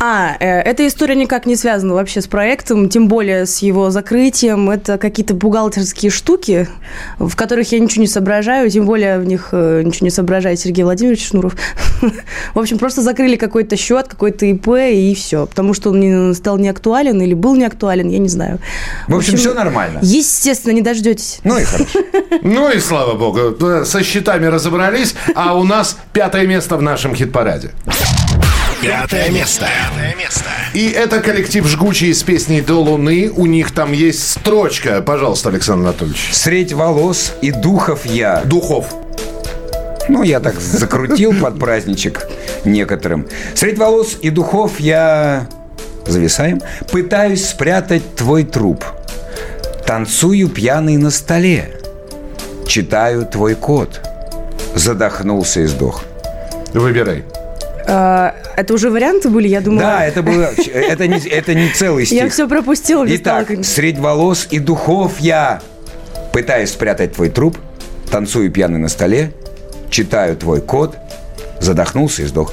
А, э, эта история никак не связана вообще с проектом, тем более с его закрытием. Это какие-то бухгалтерские штуки, в которых я ничего не соображаю, тем более в них э, ничего не соображает Сергей Владимирович Шнуров. В общем, просто закрыли какой-то счет, какой-то ИП и все. Потому что он стал не актуален или был не актуален, я не знаю. В общем, все нормально. Естественно, не дождетесь. Ну и хорошо. Ну и слава богу, со счетами разобрались, а у нас пятое место в нашем хит-параде. Пятое место. Пятое место. И это коллектив «Жгучие» с песней «До луны». У них там есть строчка. Пожалуйста, Александр Анатольевич. Средь волос и духов я. Духов. Ну, я так закрутил под праздничек некоторым. Средь волос и духов я... Зависаем. Пытаюсь спрятать твой труп. Танцую пьяный на столе. Читаю твой код. Задохнулся и сдох. Выбирай. А, Это уже варианты были, я думала. Да, это было... Это не, это не целый стих. Я все пропустила. не Итак, средь волос и духов я пытаюсь спрятать твой труп, танцую пьяный на столе, читаю твой код, задохнулся и сдох.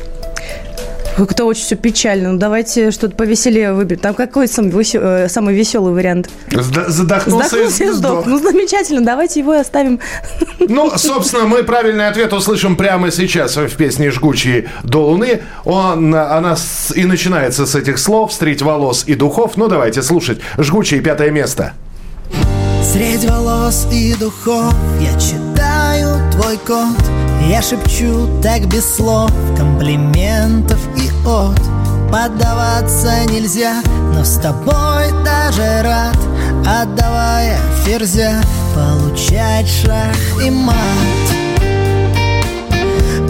Как-то очень все печально. Ну, давайте что-то повеселее выберем. Там какой самый, весе- э, самый веселый вариант? Задохнулся, Задохнулся и сдох. Ну, замечательно. Давайте его и оставим. Ну, собственно, мы правильный ответ услышим прямо сейчас в песне «Жгучие до луны». Он, она с- и начинается с этих слов «Средь волос и духов». Ну, давайте слушать. «Жгучие» пятое место. Средь волос и духов я читаю твой код. Я шепчу так без слов комплиментов и от. Поддаваться нельзя, но с тобой даже рад. Отдавая ферзя, получать шах и мат.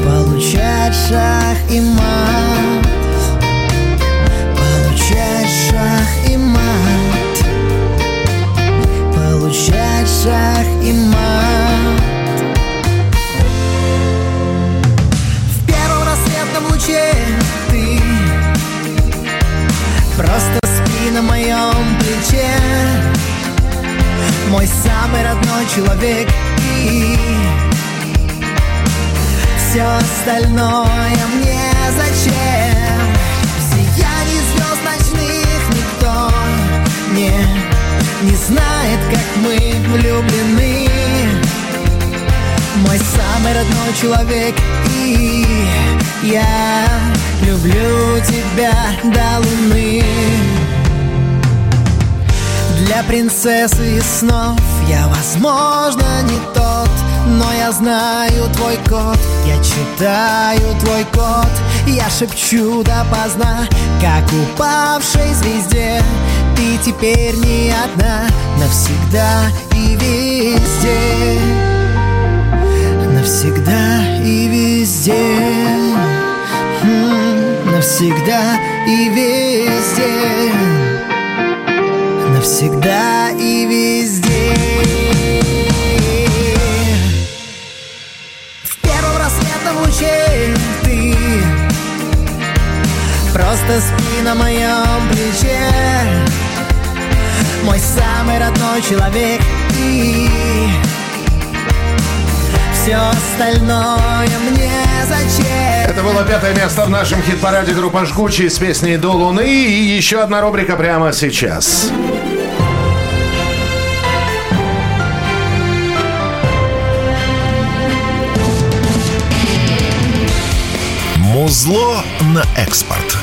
Получать шах и мат Шах и мат. В первом рассветном луче ты Просто спи на моем плече. Мой самый родной человек и Все остальное мне зачем не знает, как мы влюблены. Мой самый родной человек и я люблю тебя до луны. Для принцессы снов я, возможно, не тот но я знаю твой код, я читаю твой код Я шепчу допоздна, как упавшей звезде Ты теперь не одна, навсегда и везде. Навсегда и везде. М, Навсегда и везде. Навсегда и везде. В первом рассветном луче ты. Просто спи на моем плече Мой самый родной человек и все остальное мне зачем? Это было пятое место в нашем хит-параде группа «Жгучие» с песней «До луны». И еще одна рубрика прямо сейчас. Музло на экспорт.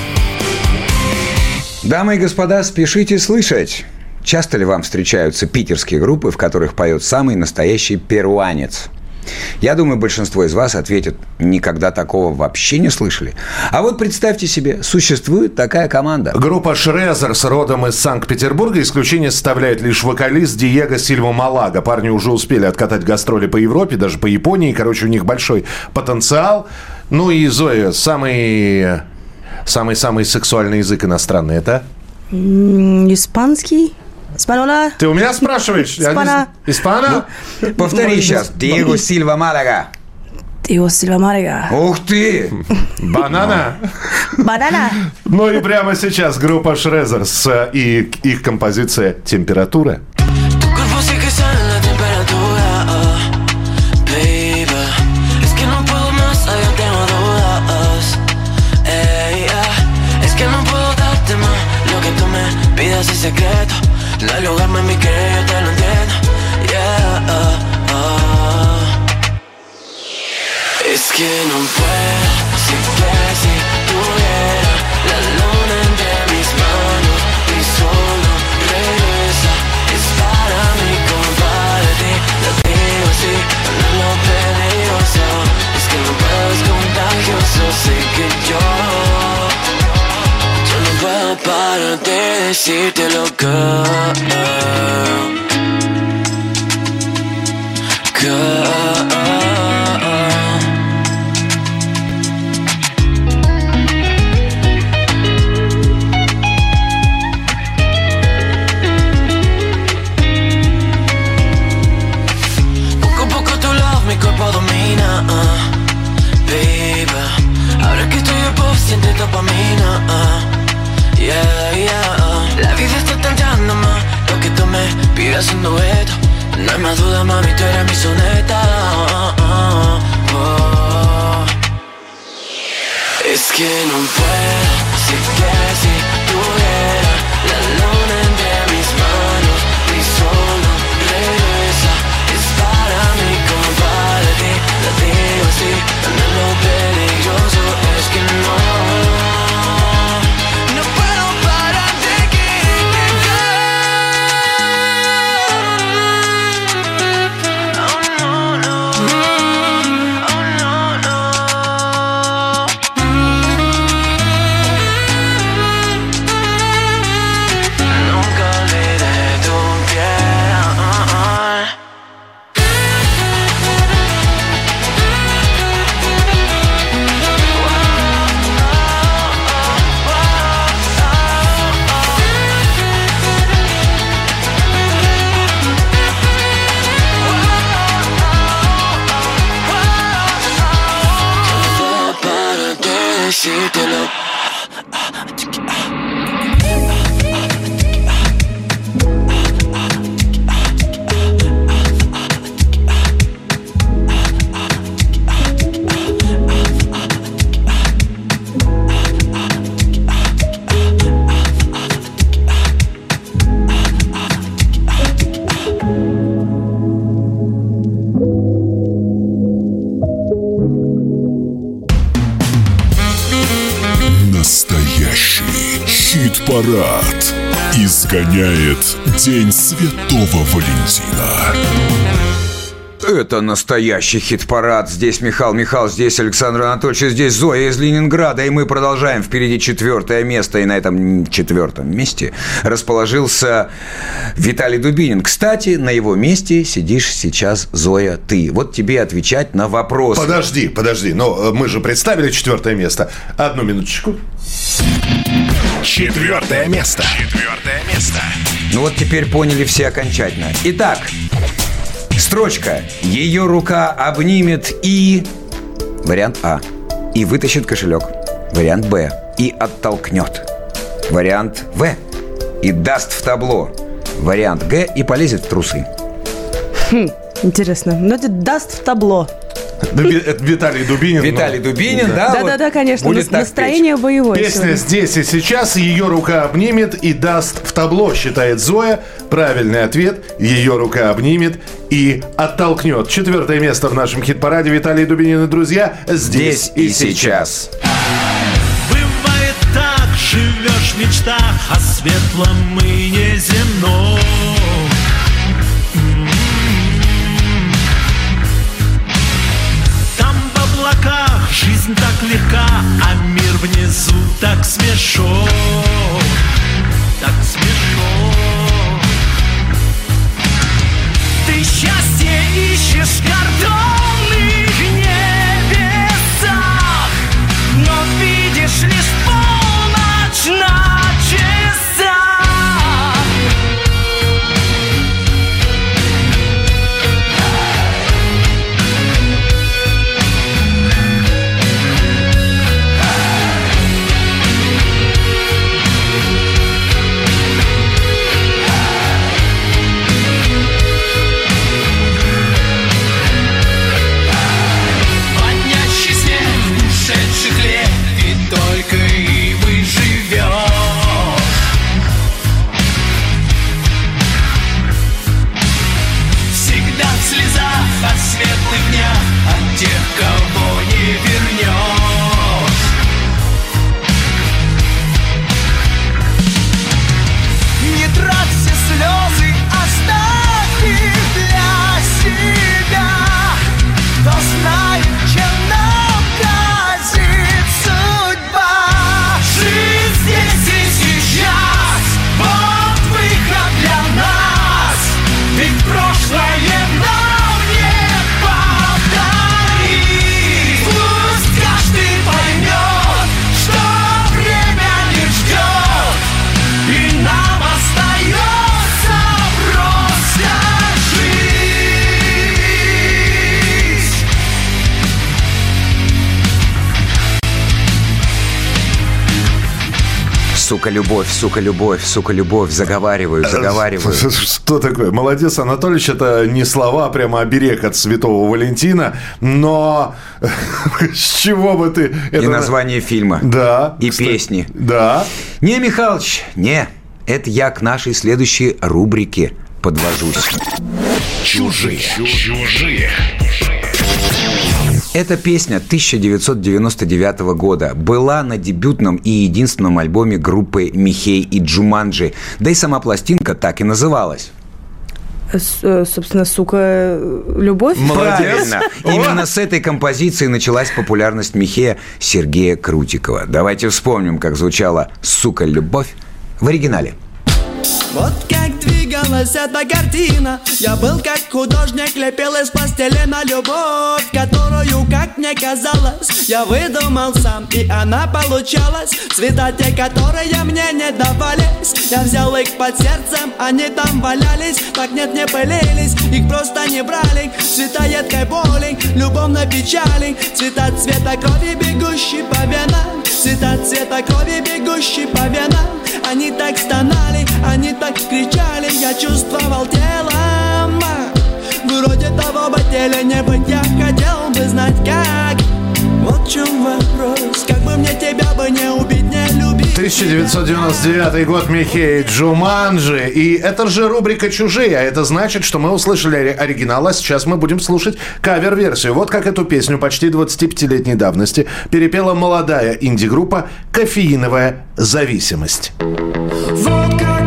Дамы и господа, спешите слышать. Часто ли вам встречаются питерские группы, в которых поет самый настоящий перуанец? Я думаю, большинство из вас ответят, никогда такого вообще не слышали. А вот представьте себе, существует такая команда. Группа Шрезерс родом из Санкт-Петербурга. Исключение составляет лишь вокалист Диего Сильва Малага. Парни уже успели откатать гастроли по Европе, даже по Японии. Короче, у них большой потенциал. Ну и Зоя, самый... Самый-самый сексуальный язык иностранный это? Испанский? Испанола? Ты у меня спрашиваешь? Испана. Испана? Повтори сейчас. Диего Сильва Малага. Дио Сильва Марига. Ух ты! Банана! Банана. Ну и прямо сейчас группа Шрезерс э, и их композиция «Температура». Tu La lugar me quiere, yo te lo entiendo. Yeah, oh, oh. Es que no puedo, si que si tuviera la luna entre mis manos y solo regresa. Es para mí, compárate, la digo así, no lo peligroso. Es que no puedo, es contagioso, sé que yo ganas de decírtelo, girl. girl. Pidas un dueto. No hay más duda, mami, tú eres mi soneta. ah, ah, oh. Es que no puedo, si que День Святого Валентина. Это настоящий хит-парад. Здесь Михаил Михайлович, здесь Александр Анатольевич, здесь Зоя из Ленинграда. И мы продолжаем. Впереди четвертое место. И на этом четвертом месте расположился Виталий Дубинин. Кстати, на его месте сидишь сейчас, Зоя, ты. Вот тебе отвечать на вопрос. Подожди, подожди. Но э, мы же представили четвертое место. Одну минуточку. Четвертое место. Четвертое место. Ну вот теперь поняли все окончательно. Итак, строчка. Ее рука обнимет и... Вариант А. И вытащит кошелек. Вариант Б. И оттолкнет. Вариант В. И даст в табло. Вариант Г. И полезет в трусы. Хм, интересно. Ну, это даст в табло. Это Виталий Дубинин. Виталий ну, Дубинин, да? Да-да-да, конечно. будет Настроение боевое Песня здесь и сейчас. Ее рука обнимет и даст в табло, считает Зоя. Правильный ответ. Ее рука обнимет и оттолкнет. Четвертое место в нашем хит-параде. Виталий Дубинин и друзья. Здесь, Здесь и сейчас. Бывает так, живешь в мечтах о светлом и неземном. Жизнь так легка, а мир внизу так смешон. Так смешон. Ты счастье ищешь в Сука, любовь, сука, любовь, сука, любовь. Заговариваю, заговариваю. Что такое? Молодец, Анатольевич. Это не слова, а прямо оберег от Святого Валентина. Но с чего бы ты... И название фильма. Да. И песни. Да. Не, Михалыч, не. Это я к нашей следующей рубрике подвожусь. Чужие. Чужие. Эта песня 1999 года была на дебютном и единственном альбоме группы Михей и Джуманджи. Да и сама пластинка так и называлась. Э, собственно, сука, любовь. Правильно. Именно с этой композиции началась популярность Михея Сергея Крутикова. Давайте вспомним, как звучала «Сука, любовь» в оригинале. Вот как двигалась эта картина. Я был как художник, лепил из пластилина любовь Которую, как мне казалось, я выдумал сам. И она получалась, цвета те, которые мне не давались. Я взял их под сердцем, они там валялись. Так нет, не пылились, их просто не брали. Цвета едкой боли, любовной печали. Цвета цвета крови, бегущей по венам Цвета цвета крови, бегущей по венам. Они так стонали, они так кричали Я чувствовал телом Вроде того бы теле не быть Я хотел бы знать как. Вот в чем вопрос Как бы мне тебя бы не убить, 1999 год Михей Джуманджи. И это же рубрика «Чужие». А это значит, что мы услышали ори- оригинал, а сейчас мы будем слушать кавер-версию. Вот как эту песню почти 25-летней давности перепела молодая инди-группа «Кофеиновая зависимость». Вот как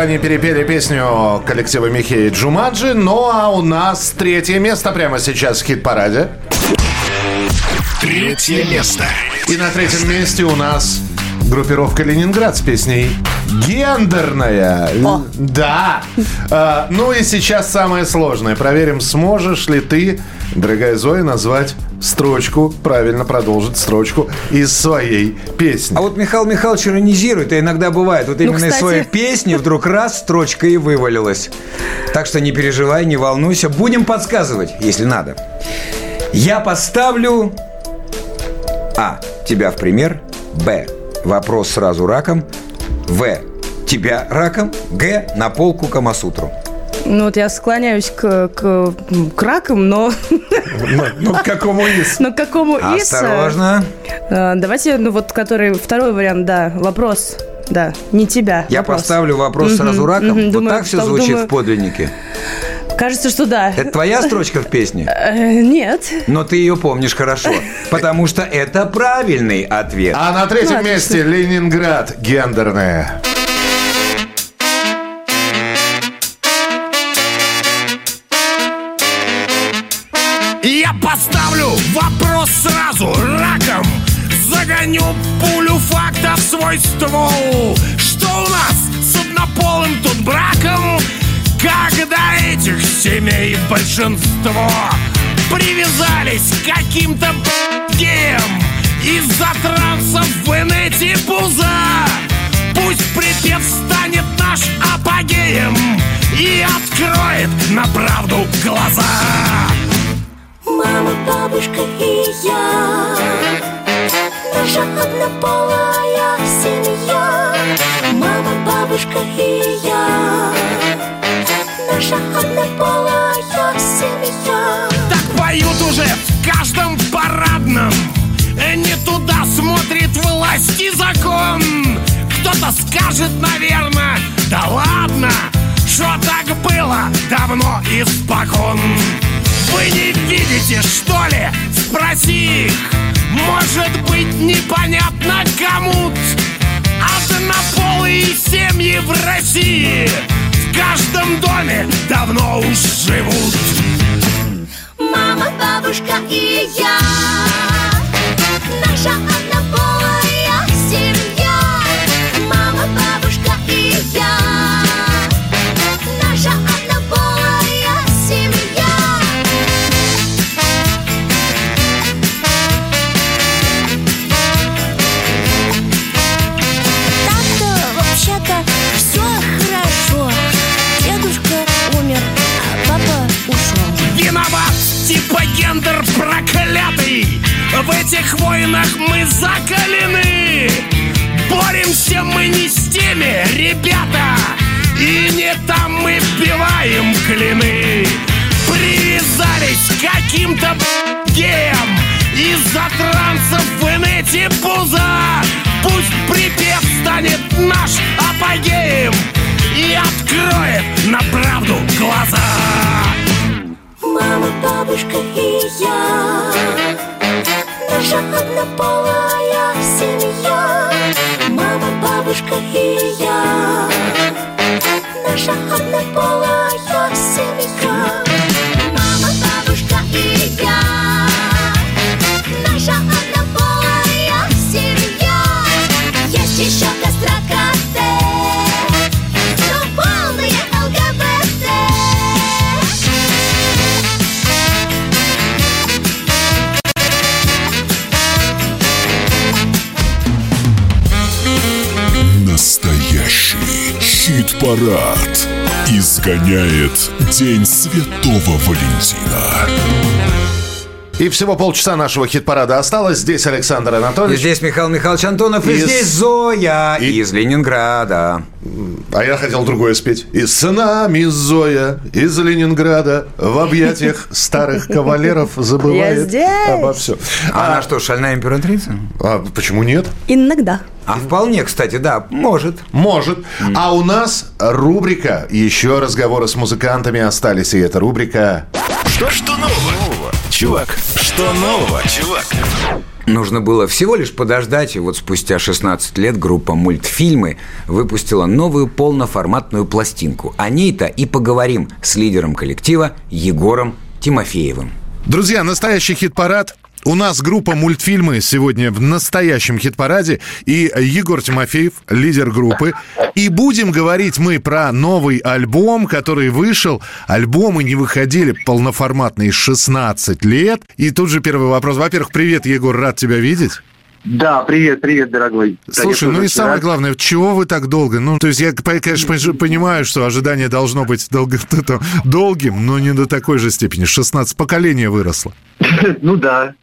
они перепели песню коллектива Михея Джумаджи. Ну а у нас третье место прямо сейчас в хит-параде. Третье место. И на третьем месте у нас группировка «Ленинград» с песней «Гендерная». Л- Да. А, ну и сейчас самое сложное. Проверим, сможешь ли ты, дорогая Зоя, назвать строчку, правильно продолжить строчку из своей песни. А вот Михаил Михайлович иронизирует, и иногда бывает. Вот именно из кстати. своей песни вдруг раз строчка и вывалилась. Так что не переживай, не волнуйся. Будем подсказывать, если надо. Я поставлю А. Тебя в пример. Б. Вопрос сразу раком. В. Тебя раком. Г. На полку Камасутру. Ну вот я склоняюсь к, к, к ракам, но... Ну, к какому из? Ну, к какому из? э, Осторожно. э, Давайте, ну вот, который второй вариант, да, вопрос, да, не тебя. Я вопрос. поставлю вопрос сразу раком. вот думаю, так все звучит думаю, в подлиннике. Кажется, что да. Это твоя строчка в песне? Э, Нет. Но ты ее помнишь хорошо, потому что это правильный ответ. А на третьем Ну, месте Ленинград гендерная. Я поставлю вопрос сразу раком Загоню пулю факта в свой ствол. Что у нас с однополым тут браком? Когда этих семей большинство? Привязались к каким-то геям Из-за трансов в инете пуза. Пусть припев станет наш апогеем И откроет на правду глаза Мама, бабушка и я. Наша однополая семья. Мама, бабушка и я. Наша однополая семья. Так поют уже в каждом парадном. Не туда смотрит власть и закон. Кто-то скажет, наверное, да ладно Что так было давно и спокон Вы не видите, что ли? Спроси их. Может быть, непонятно кому Однополые семьи в России В каждом доме давно уж живут. Мама, бабушка и я. Наша однополая В этих войнах мы закалены. Боремся мы не с теми, ребята И не там мы вбиваем клины. Привязались к каким-то геям Из-за трансов в инете пуза Пусть припев станет наш апогеем И откроет на правду глаза. Мама, бабушка и я Наша однополая семья. Мама, бабушка и я. Наша однополая семья хит-парад. Изгоняет День Святого Валентина. И всего полчаса нашего хит-парада осталось. Здесь Александр И Анатольевич. здесь Михаил Михайлович Антонов, и Из- здесь Зоя из Ленинграда. А я хотел другое спеть. И с нами Зоя из Ленинграда в объятиях старых кавалеров забывает обо всем. А она что, шальная императрица? А почему нет? Иногда. А вполне, кстати, да, может. Может. А у нас рубрика «Еще разговоры с музыкантами остались». И эта рубрика... Что, что нового? Чувак, что нового, чувак? Нужно было всего лишь подождать, и вот спустя 16 лет группа «Мультфильмы» выпустила новую полноформатную пластинку. О ней-то и поговорим с лидером коллектива Егором Тимофеевым. Друзья, настоящий хит-парад. У нас группа мультфильмы сегодня в настоящем хит-параде. И Егор Тимофеев, лидер группы. И будем говорить мы про новый альбом, который вышел. Альбомы не выходили полноформатные 16 лет. И тут же первый вопрос. Во-первых, привет, Егор, рад тебя видеть. Да, привет, привет, дорогой. Да, Слушай, ну тоже и очень самое главное, чего вы так долго? Ну, то есть я, конечно, пон- понимаю, что ожидание должно быть долго, долгим, но не до такой же степени. 16 поколение выросло. Ну да.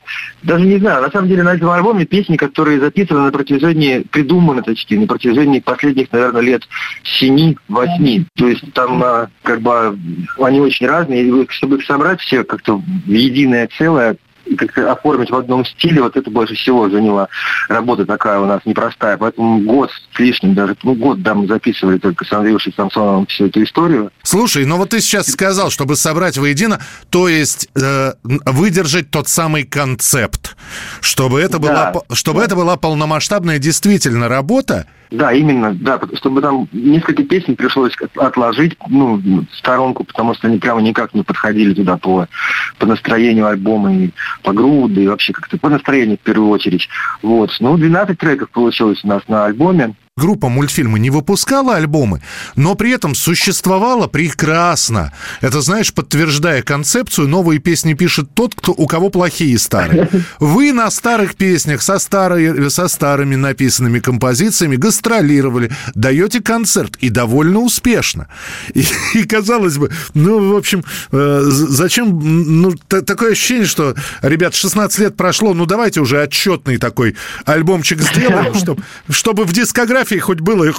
Даже не знаю, на самом деле на этом альбоме песни, которые записаны на протяжении, придуманы, точнее, на протяжении последних, наверное, лет 7-8. То есть там а, как бы они очень разные, и чтобы их собрать все как-то в единое целое, как-то оформить в одном стиле, вот это больше всего заняла работа такая у нас непростая. Поэтому год с лишним, даже ну, год, да, мы записывали только с Андрюшей Самсоновым всю эту историю. Слушай, ну вот ты сейчас сказал, чтобы собрать воедино, то есть э, выдержать тот самый концепт, чтобы это, была, Да. по- чтобы это была полномасштабная действительно работа. Да, именно, да, чтобы там несколько песен пришлось от- отложить, ну, в сторонку, потому что они прямо никак не подходили туда по, по настроению альбома и по груду, и вообще как-то по настроению в первую очередь. Вот. Ну, 12 треков получилось у нас на альбоме. Группа мультфильмы не выпускала альбомы, но при этом существовала прекрасно. Это, знаешь, подтверждая концепцию, новые песни пишет тот, кто, у кого плохие старые. Вы на старых песнях со, старой, со старыми написанными композициями гастролировали, даете концерт и довольно успешно. И, и казалось бы, ну, в общем, э, зачем, ну, такое ощущение, что, ребят, 16 лет прошло, ну, давайте уже отчетный такой альбомчик сделаем, чтобы, чтобы в дискографии хоть было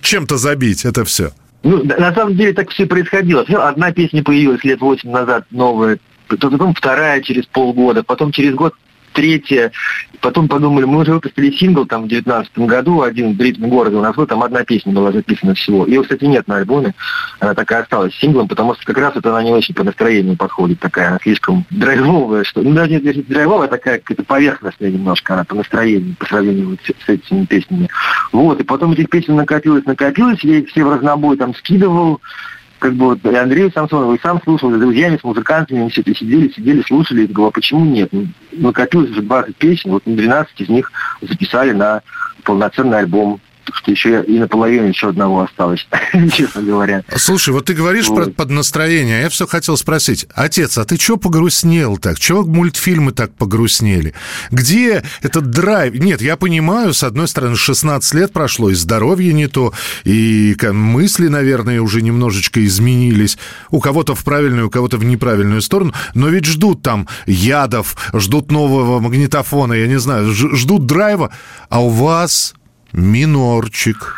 чем-то забить это все. Ну, на самом деле так все происходило. Одна песня появилась лет 8 назад, новая, потом вторая через полгода, потом через год третья, потом подумали, мы уже выпустили сингл там в девятнадцатом году, один в ритме города, у нас был, там одна песня была записана всего. Ее, кстати, нет на альбоме, она такая осталась синглом, потому что как раз это она не очень по настроению подходит, такая, она слишком драйвовая, что, ну, даже не драйвовая, а такая какая-то поверхностная немножко, она по настроению, по сравнению вот с, с этими песнями. Вот, и потом этих песен накопилось, накопилось, я их все в разнобой там скидывал, как бы вот и Андрею Самсонову, и сам слушал, с друзьями, с музыкантами, все это сидели, сидели, слушали, и говорю, почему нет? Накопилось уже 20 песен, вот 12 из них записали на полноценный альбом. Что еще и наполовину еще одного осталось, честно говоря. Слушай, вот ты говоришь про под настроение, а я все хотел спросить. Отец, а ты чего погрустнел так? Чего мультфильмы так погрустнели? Где этот драйв? Нет, я понимаю, с одной стороны, 16 лет прошло, и здоровье не то, и мысли, наверное, уже немножечко изменились. У кого-то в правильную, у кого-то в неправильную сторону. Но ведь ждут там ядов, ждут нового магнитофона, я не знаю, ждут драйва, а у вас минорчик.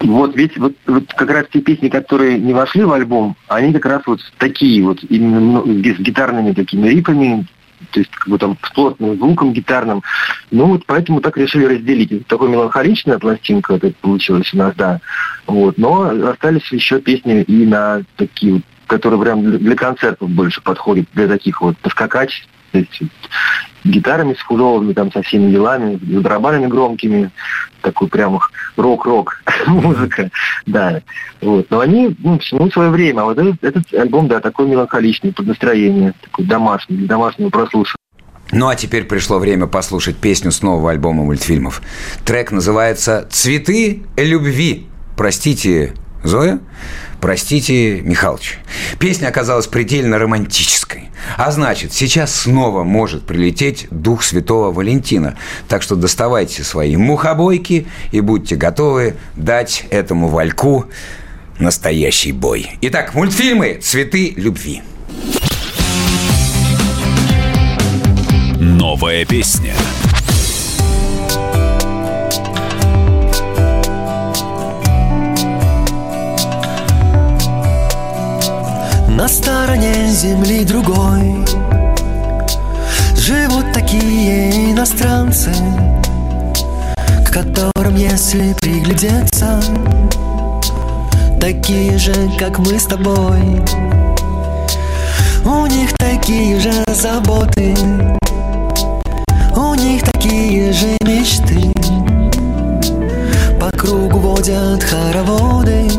Вот ведь вот, вот как раз те песни, которые не вошли в альбом, они как раз вот такие вот, именно ну, с гитарными такими рифами, то есть как бы там с плотным звуком гитарным. Ну вот поэтому так решили разделить. Такой меланхоличная пластинка это получилась у нас, да. Вот. Но остались еще песни и на такие вот, которые прям для концертов больше подходят, для таких вот поскакать, то гитарами с фужовыми, там, со всеми делами, с барабанами громкими, такой прям рок-рок музыка, да. Вот. Но они, ну, всему свое время. А вот этот, этот альбом, да, такой меланхоличный, под настроение, такой домашний, для домашнего прослушивания. Ну а теперь пришло время послушать песню с нового альбома мультфильмов. Трек называется «Цветы любви». Простите, Зоя? Простите, Михалыч. Песня оказалась предельно романтической. А значит, сейчас снова может прилететь дух святого Валентина. Так что доставайте свои мухобойки и будьте готовы дать этому вальку настоящий бой. Итак, мультфильмы «Цветы любви». Новая песня. На стороне земли другой. Живут такие иностранцы К которым, если приглядеться Такие же, как мы с тобой. У них такие же заботы У них такие же мечты. По кругу водят хороводы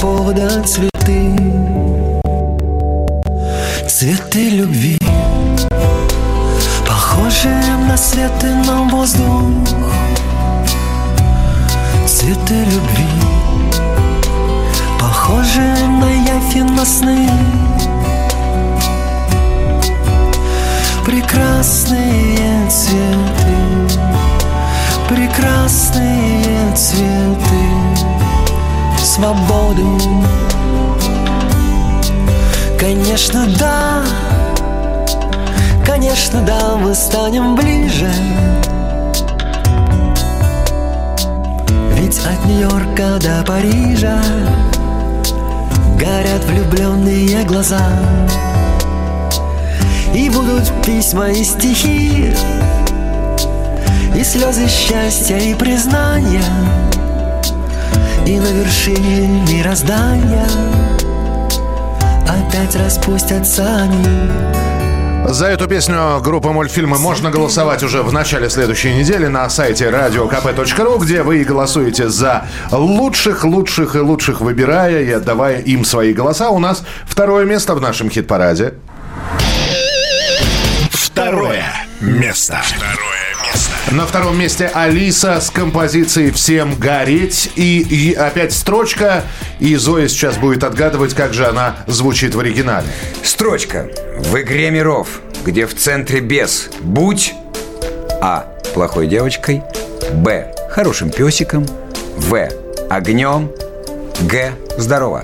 повода цветы. Цветы любви Похожи на свет и на воздух. Цветы любви Похожи на явь на сны. Прекрасные цветы Прекрасные цветы свободу. Конечно, да, конечно, да, мы станем ближе. Ведь от Нью-Йорка до Парижа Горят влюбленные глаза. И будут письма и стихи И слезы счастья и признания И на вершине мироздания Опять распустятся они За эту песню группы мультфильмы можно голосовать уже в начале следующей недели на сайте radiokp.ru, где вы голосуете за лучших, лучших и лучших, выбирая и отдавая им свои голоса. У нас второе место в нашем хит-параде. Второе место. На втором месте Алиса с композицией «Всем гореть». И, и опять строчка, и Зоя сейчас будет отгадывать, как же она звучит в оригинале. Строчка. В игре миров, где в центре бес, будь А. Плохой девочкой Б. Хорошим песиком В. Огнем Г. Здорово.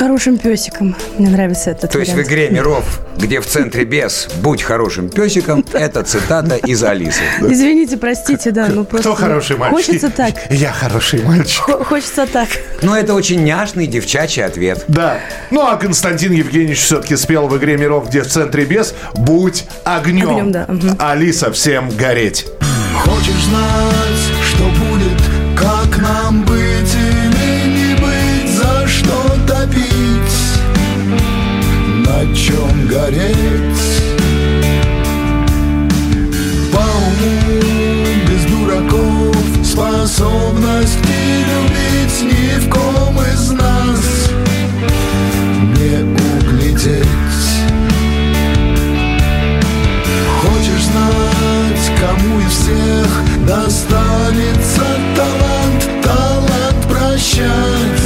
Хорошим песиком. Мне нравится этот То есть в вариант. игре миров, где в центре бес, будь хорошим песиком, это цитата из Алисы. Извините, простите, да, ну просто... Кто хороший мальчик? Хочется так. Я хороший мальчик. Хо- Хочется так. Но это очень няшный девчачий ответ. Да. Ну а Константин Евгеньевич все-таки спел в игре миров, где в центре бес «Будь огнем». Огнем, да. Алиса, всем гореть. Хочешь знать, что будет, как нам быть гореть? По уму, без дураков, способность не любить ни в ком из нас не углядеть. Хочешь знать, кому из всех достанется талант, талант прощать,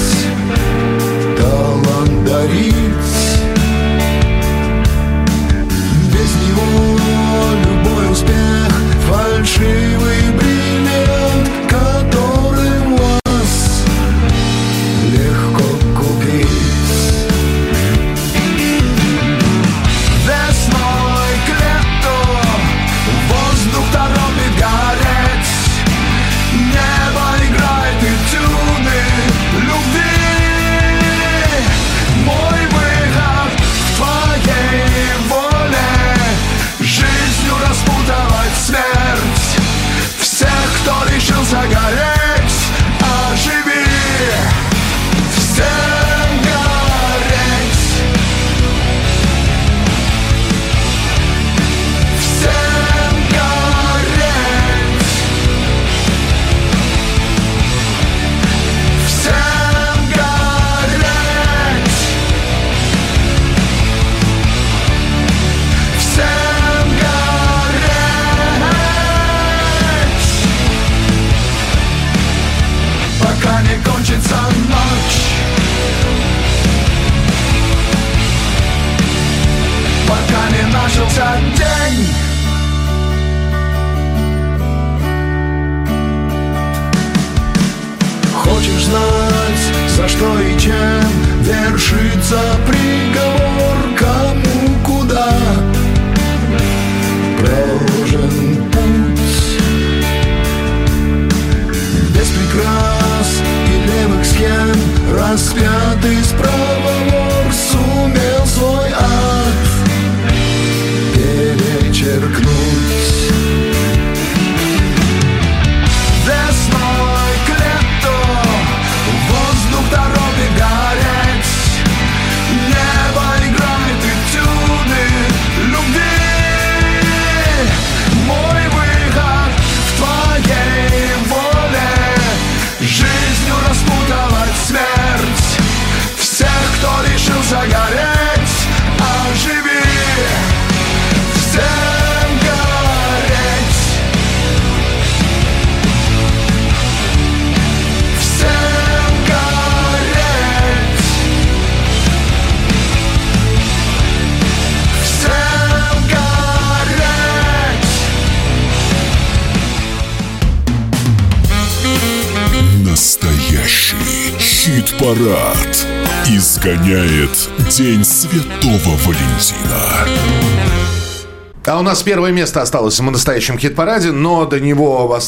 первое место осталось в настоящем хит-параде, но до него,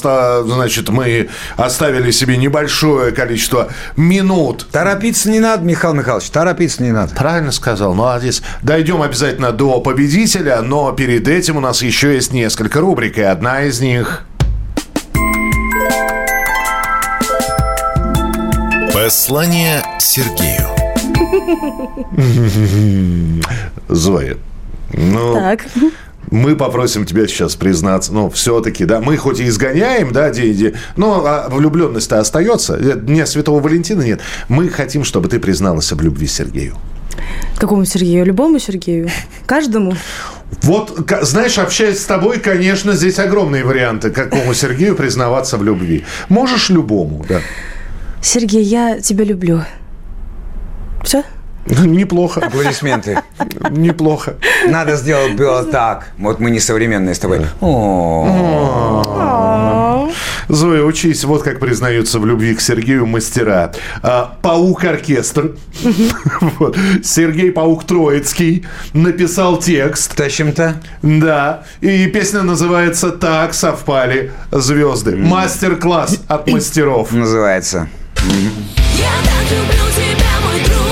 значит, мы оставили себе небольшое количество минут. Торопиться не надо, Михаил Михайлович, торопиться не надо. Правильно сказал, молодец. Дойдем обязательно до победителя, но перед этим у нас еще есть несколько рубрик, и одна из них... Послание Сергею. Зоя, ну, Так. Мы попросим тебя сейчас признаться, ну, все-таки, да, мы хоть и изгоняем, да, деньги, но а влюбленность-то остается. Э, Дня Святого Валентина нет. Мы хотим, чтобы ты призналась в любви Сергею. Какому Сергею? Любому Сергею? Каждому? Вот, знаешь, общаясь с тобой, конечно, здесь огромные варианты, какому Сергею признаваться в любви. Можешь любому, да. Сергей, я тебя люблю. Все? Неплохо. Аплодисменты. Неплохо. Надо сделать было так. Вот мы не современные с тобой. О. Зоя, учись, вот как признаются в любви к Сергею мастера. А, Паук-оркестр. Сергей Паук Троицкий написал текст. Тащим-то? Да. И песня называется «Так совпали звезды». Мастер-класс от мастеров. Называется. Я так люблю тебя, мой друг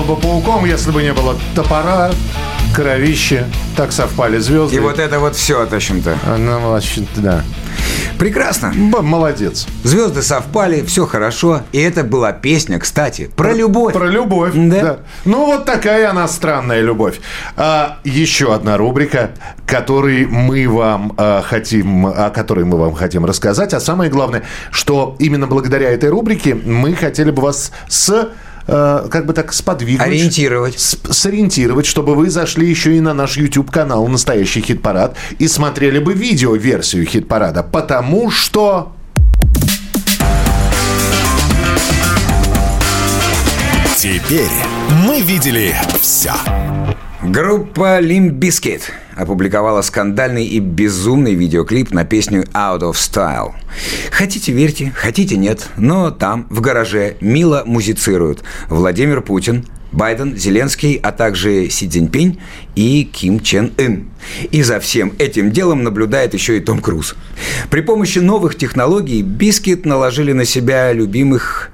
был бы пауком, если бы не было топора, кровище. Так совпали звезды. И вот это вот все, тащим-то. Ну, вообще, да. Прекрасно. молодец. Звезды совпали, все хорошо. И это была песня, кстати, про любовь. Про любовь. Да. Ну, вот такая она странная любовь. А, еще одна рубрика, которой мы вам а, хотим, о которой мы вам хотим рассказать. А самое главное, что именно благодаря этой рубрике мы хотели бы вас с как бы так сподвигнуть. Ориентировать. сориентировать, чтобы вы зашли еще и на наш YouTube-канал «Настоящий хит-парад» и смотрели бы видео-версию хит-парада, потому что... Теперь мы видели все. Группа Limp Bizkit опубликовала скандальный и безумный видеоклип на песню Out of Style. Хотите верьте, хотите нет, но там, в гараже, мило музицируют Владимир Путин, Байден, Зеленский, а также Си Цзиньпинь и Ким Чен Ын. И за всем этим делом наблюдает еще и Том Круз. При помощи новых технологий Bizkit наложили на себя любимых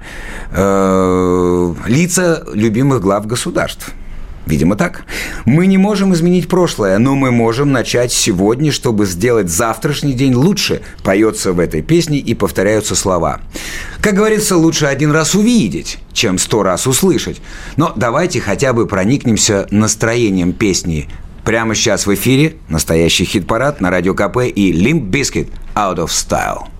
э, лица любимых глав государств. Видимо, так. Мы не можем изменить прошлое, но мы можем начать сегодня, чтобы сделать завтрашний день лучше, поется в этой песне и повторяются слова. Как говорится, лучше один раз увидеть, чем сто раз услышать. Но давайте хотя бы проникнемся настроением песни Прямо сейчас в эфире настоящий хит-парад на Радио КП и Limp Bizkit Out of Style.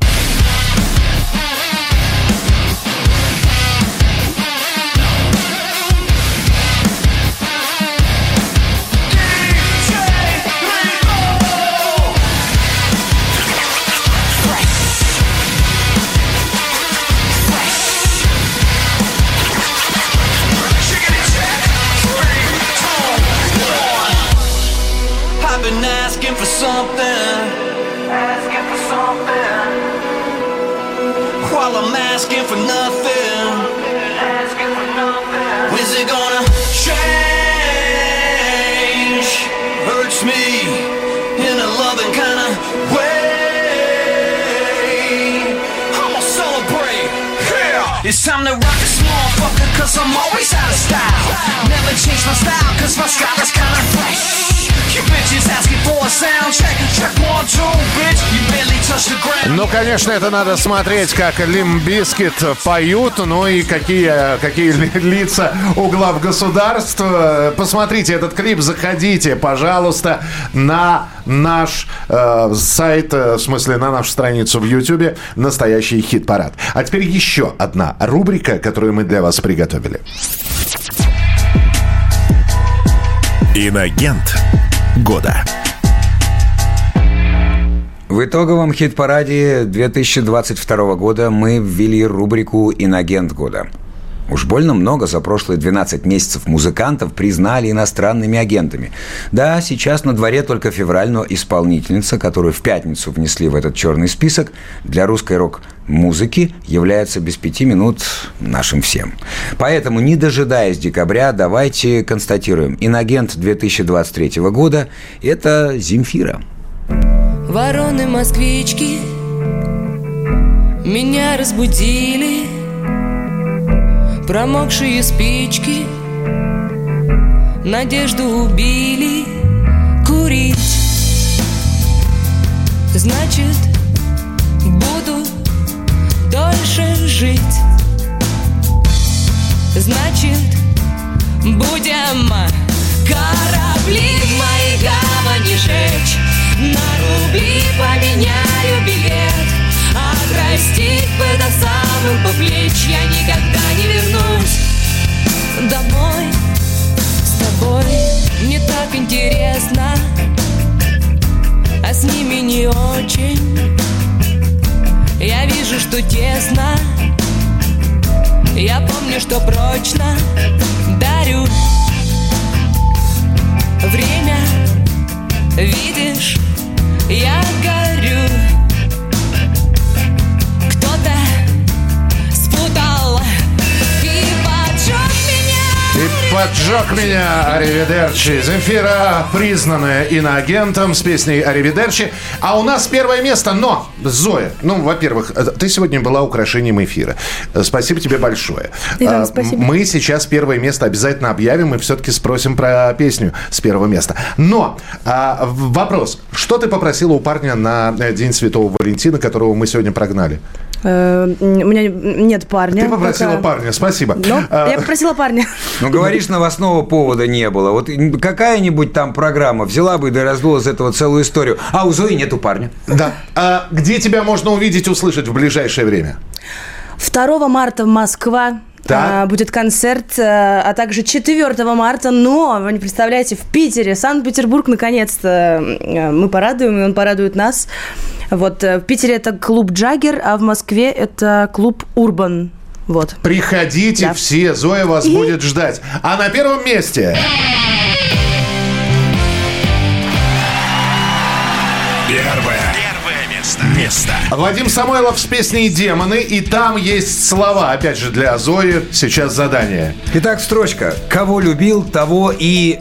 In a loving kind of way. I'ma celebrate. Yeah. It's time to rock this motherfucker, cause I'm always out of style. Never change my style, cause my style is kinda fresh. Ну, конечно, это надо смотреть, как Лим Бискет поют, ну и какие, какие ли- лица у глав государств. Посмотрите этот клип, заходите, пожалуйста, на наш э, сайт, э, в смысле, на нашу страницу в Ютубе «Настоящий хит-парад». А теперь еще одна рубрика, которую мы для вас приготовили. Инагент года. В итоговом хит-параде 2022 года мы ввели рубрику «Инагент года». Уж больно много за прошлые 12 месяцев музыкантов признали иностранными агентами. Да, сейчас на дворе только февраль, но исполнительница, которую в пятницу внесли в этот черный список, для русской рок-музыки является без пяти минут нашим всем. Поэтому, не дожидаясь декабря, давайте констатируем. Инагент 2023 года – это Земфира. Вороны-москвички Меня разбудили Промокшие спички Надежду убили. Курить Значит, буду дольше жить. Значит, будем корабли в моей гавани жечь. На рубли поменяю билет Отрастить бы до самых бы плеч Я никогда не вернусь домой. С тобой мне так интересно А с ними не очень. Я вижу, что тесно. Я помню, что прочно дарю Время, видишь, я горю поджег меня Аривидерчи. Земфира, признанная иноагентом с песней Аривидерчи. А у нас первое место, но, Зоя, ну, во-первых, э, ты сегодня была украшением эфира. Э, Спасибо тебе большое. И вам А, спасибо. Мы сейчас первое место обязательно объявим и все-таки спросим про песню с первого места. Но а, вопрос. Что ты попросила у парня на э, День Святого Валентина, которого мы сегодня прогнали? Э, У меня нет парня. Ты попросила пока. парня, спасибо. Но А, я попросила парня. Ну, говоришь, новостного повода не было. Вот какая-нибудь там программа взяла бы и раздула из этого целую историю. А у Зои нету парня. Да. А где тебя можно увидеть, услышать в ближайшее время? 2 марта Москва. Так. а, Будет концерт, э, а также 4 марта, но, вы не представляете, в Питере, Санкт-Петербург, наконец-то э, мы порадуем, и он порадует нас. Вот, э, в Питере это клуб Джаггер, а в Москве это клуб Урбан. Вот. Приходите Да. все, Зоя вас И- будет ждать. А на первом месте... место. Место. Вадим Самойлов с песней «Демоны», и там есть слова, опять же, для Зои. Сейчас задание. Итак, строчка. Кого любил, того и...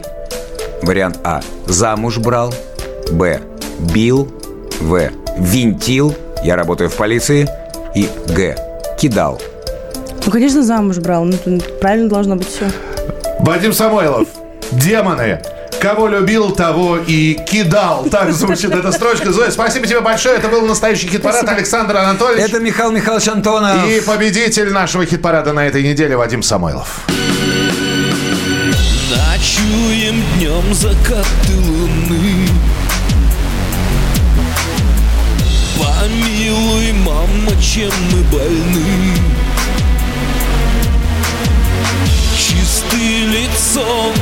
Вариант А. Замуж брал. Б. Бил. В. Винтил. Я работаю в полиции. И Г. Кидал. Ну, конечно, замуж брал. Ну, тут правильно должно быть все. Вадим Самойлов, «Демоны». Кого любил, того и кидал. Так звучит эта строчка. Зоя, спасибо тебе большое. Это был настоящий хит-парад. Александр Анатольевич. Это Михаил Михайлович Антонов. И победитель нашего хит-парада на этой неделе Вадим Самойлов. Ночуем днем закаты луны Помилуй, мама, чем мы больны Чисты лицом,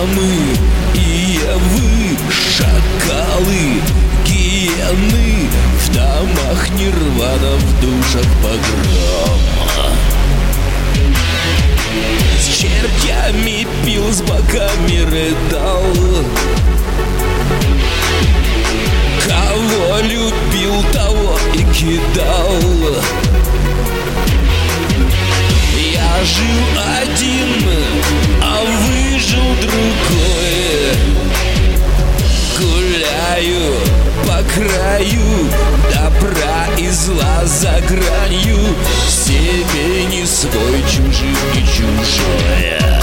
Адамы и Евы, шакалы, гиены В домах нирвана, в душах погрома. С чертями пил, с боками рыдал. Кого любил, того и кидал. Я жил один, выжил другой Гуляю по краю добра и зла за гранью. Себе не свой, чужим не чужое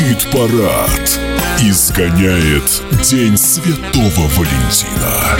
Хит-парад. Изгоняет День Святого Валентина.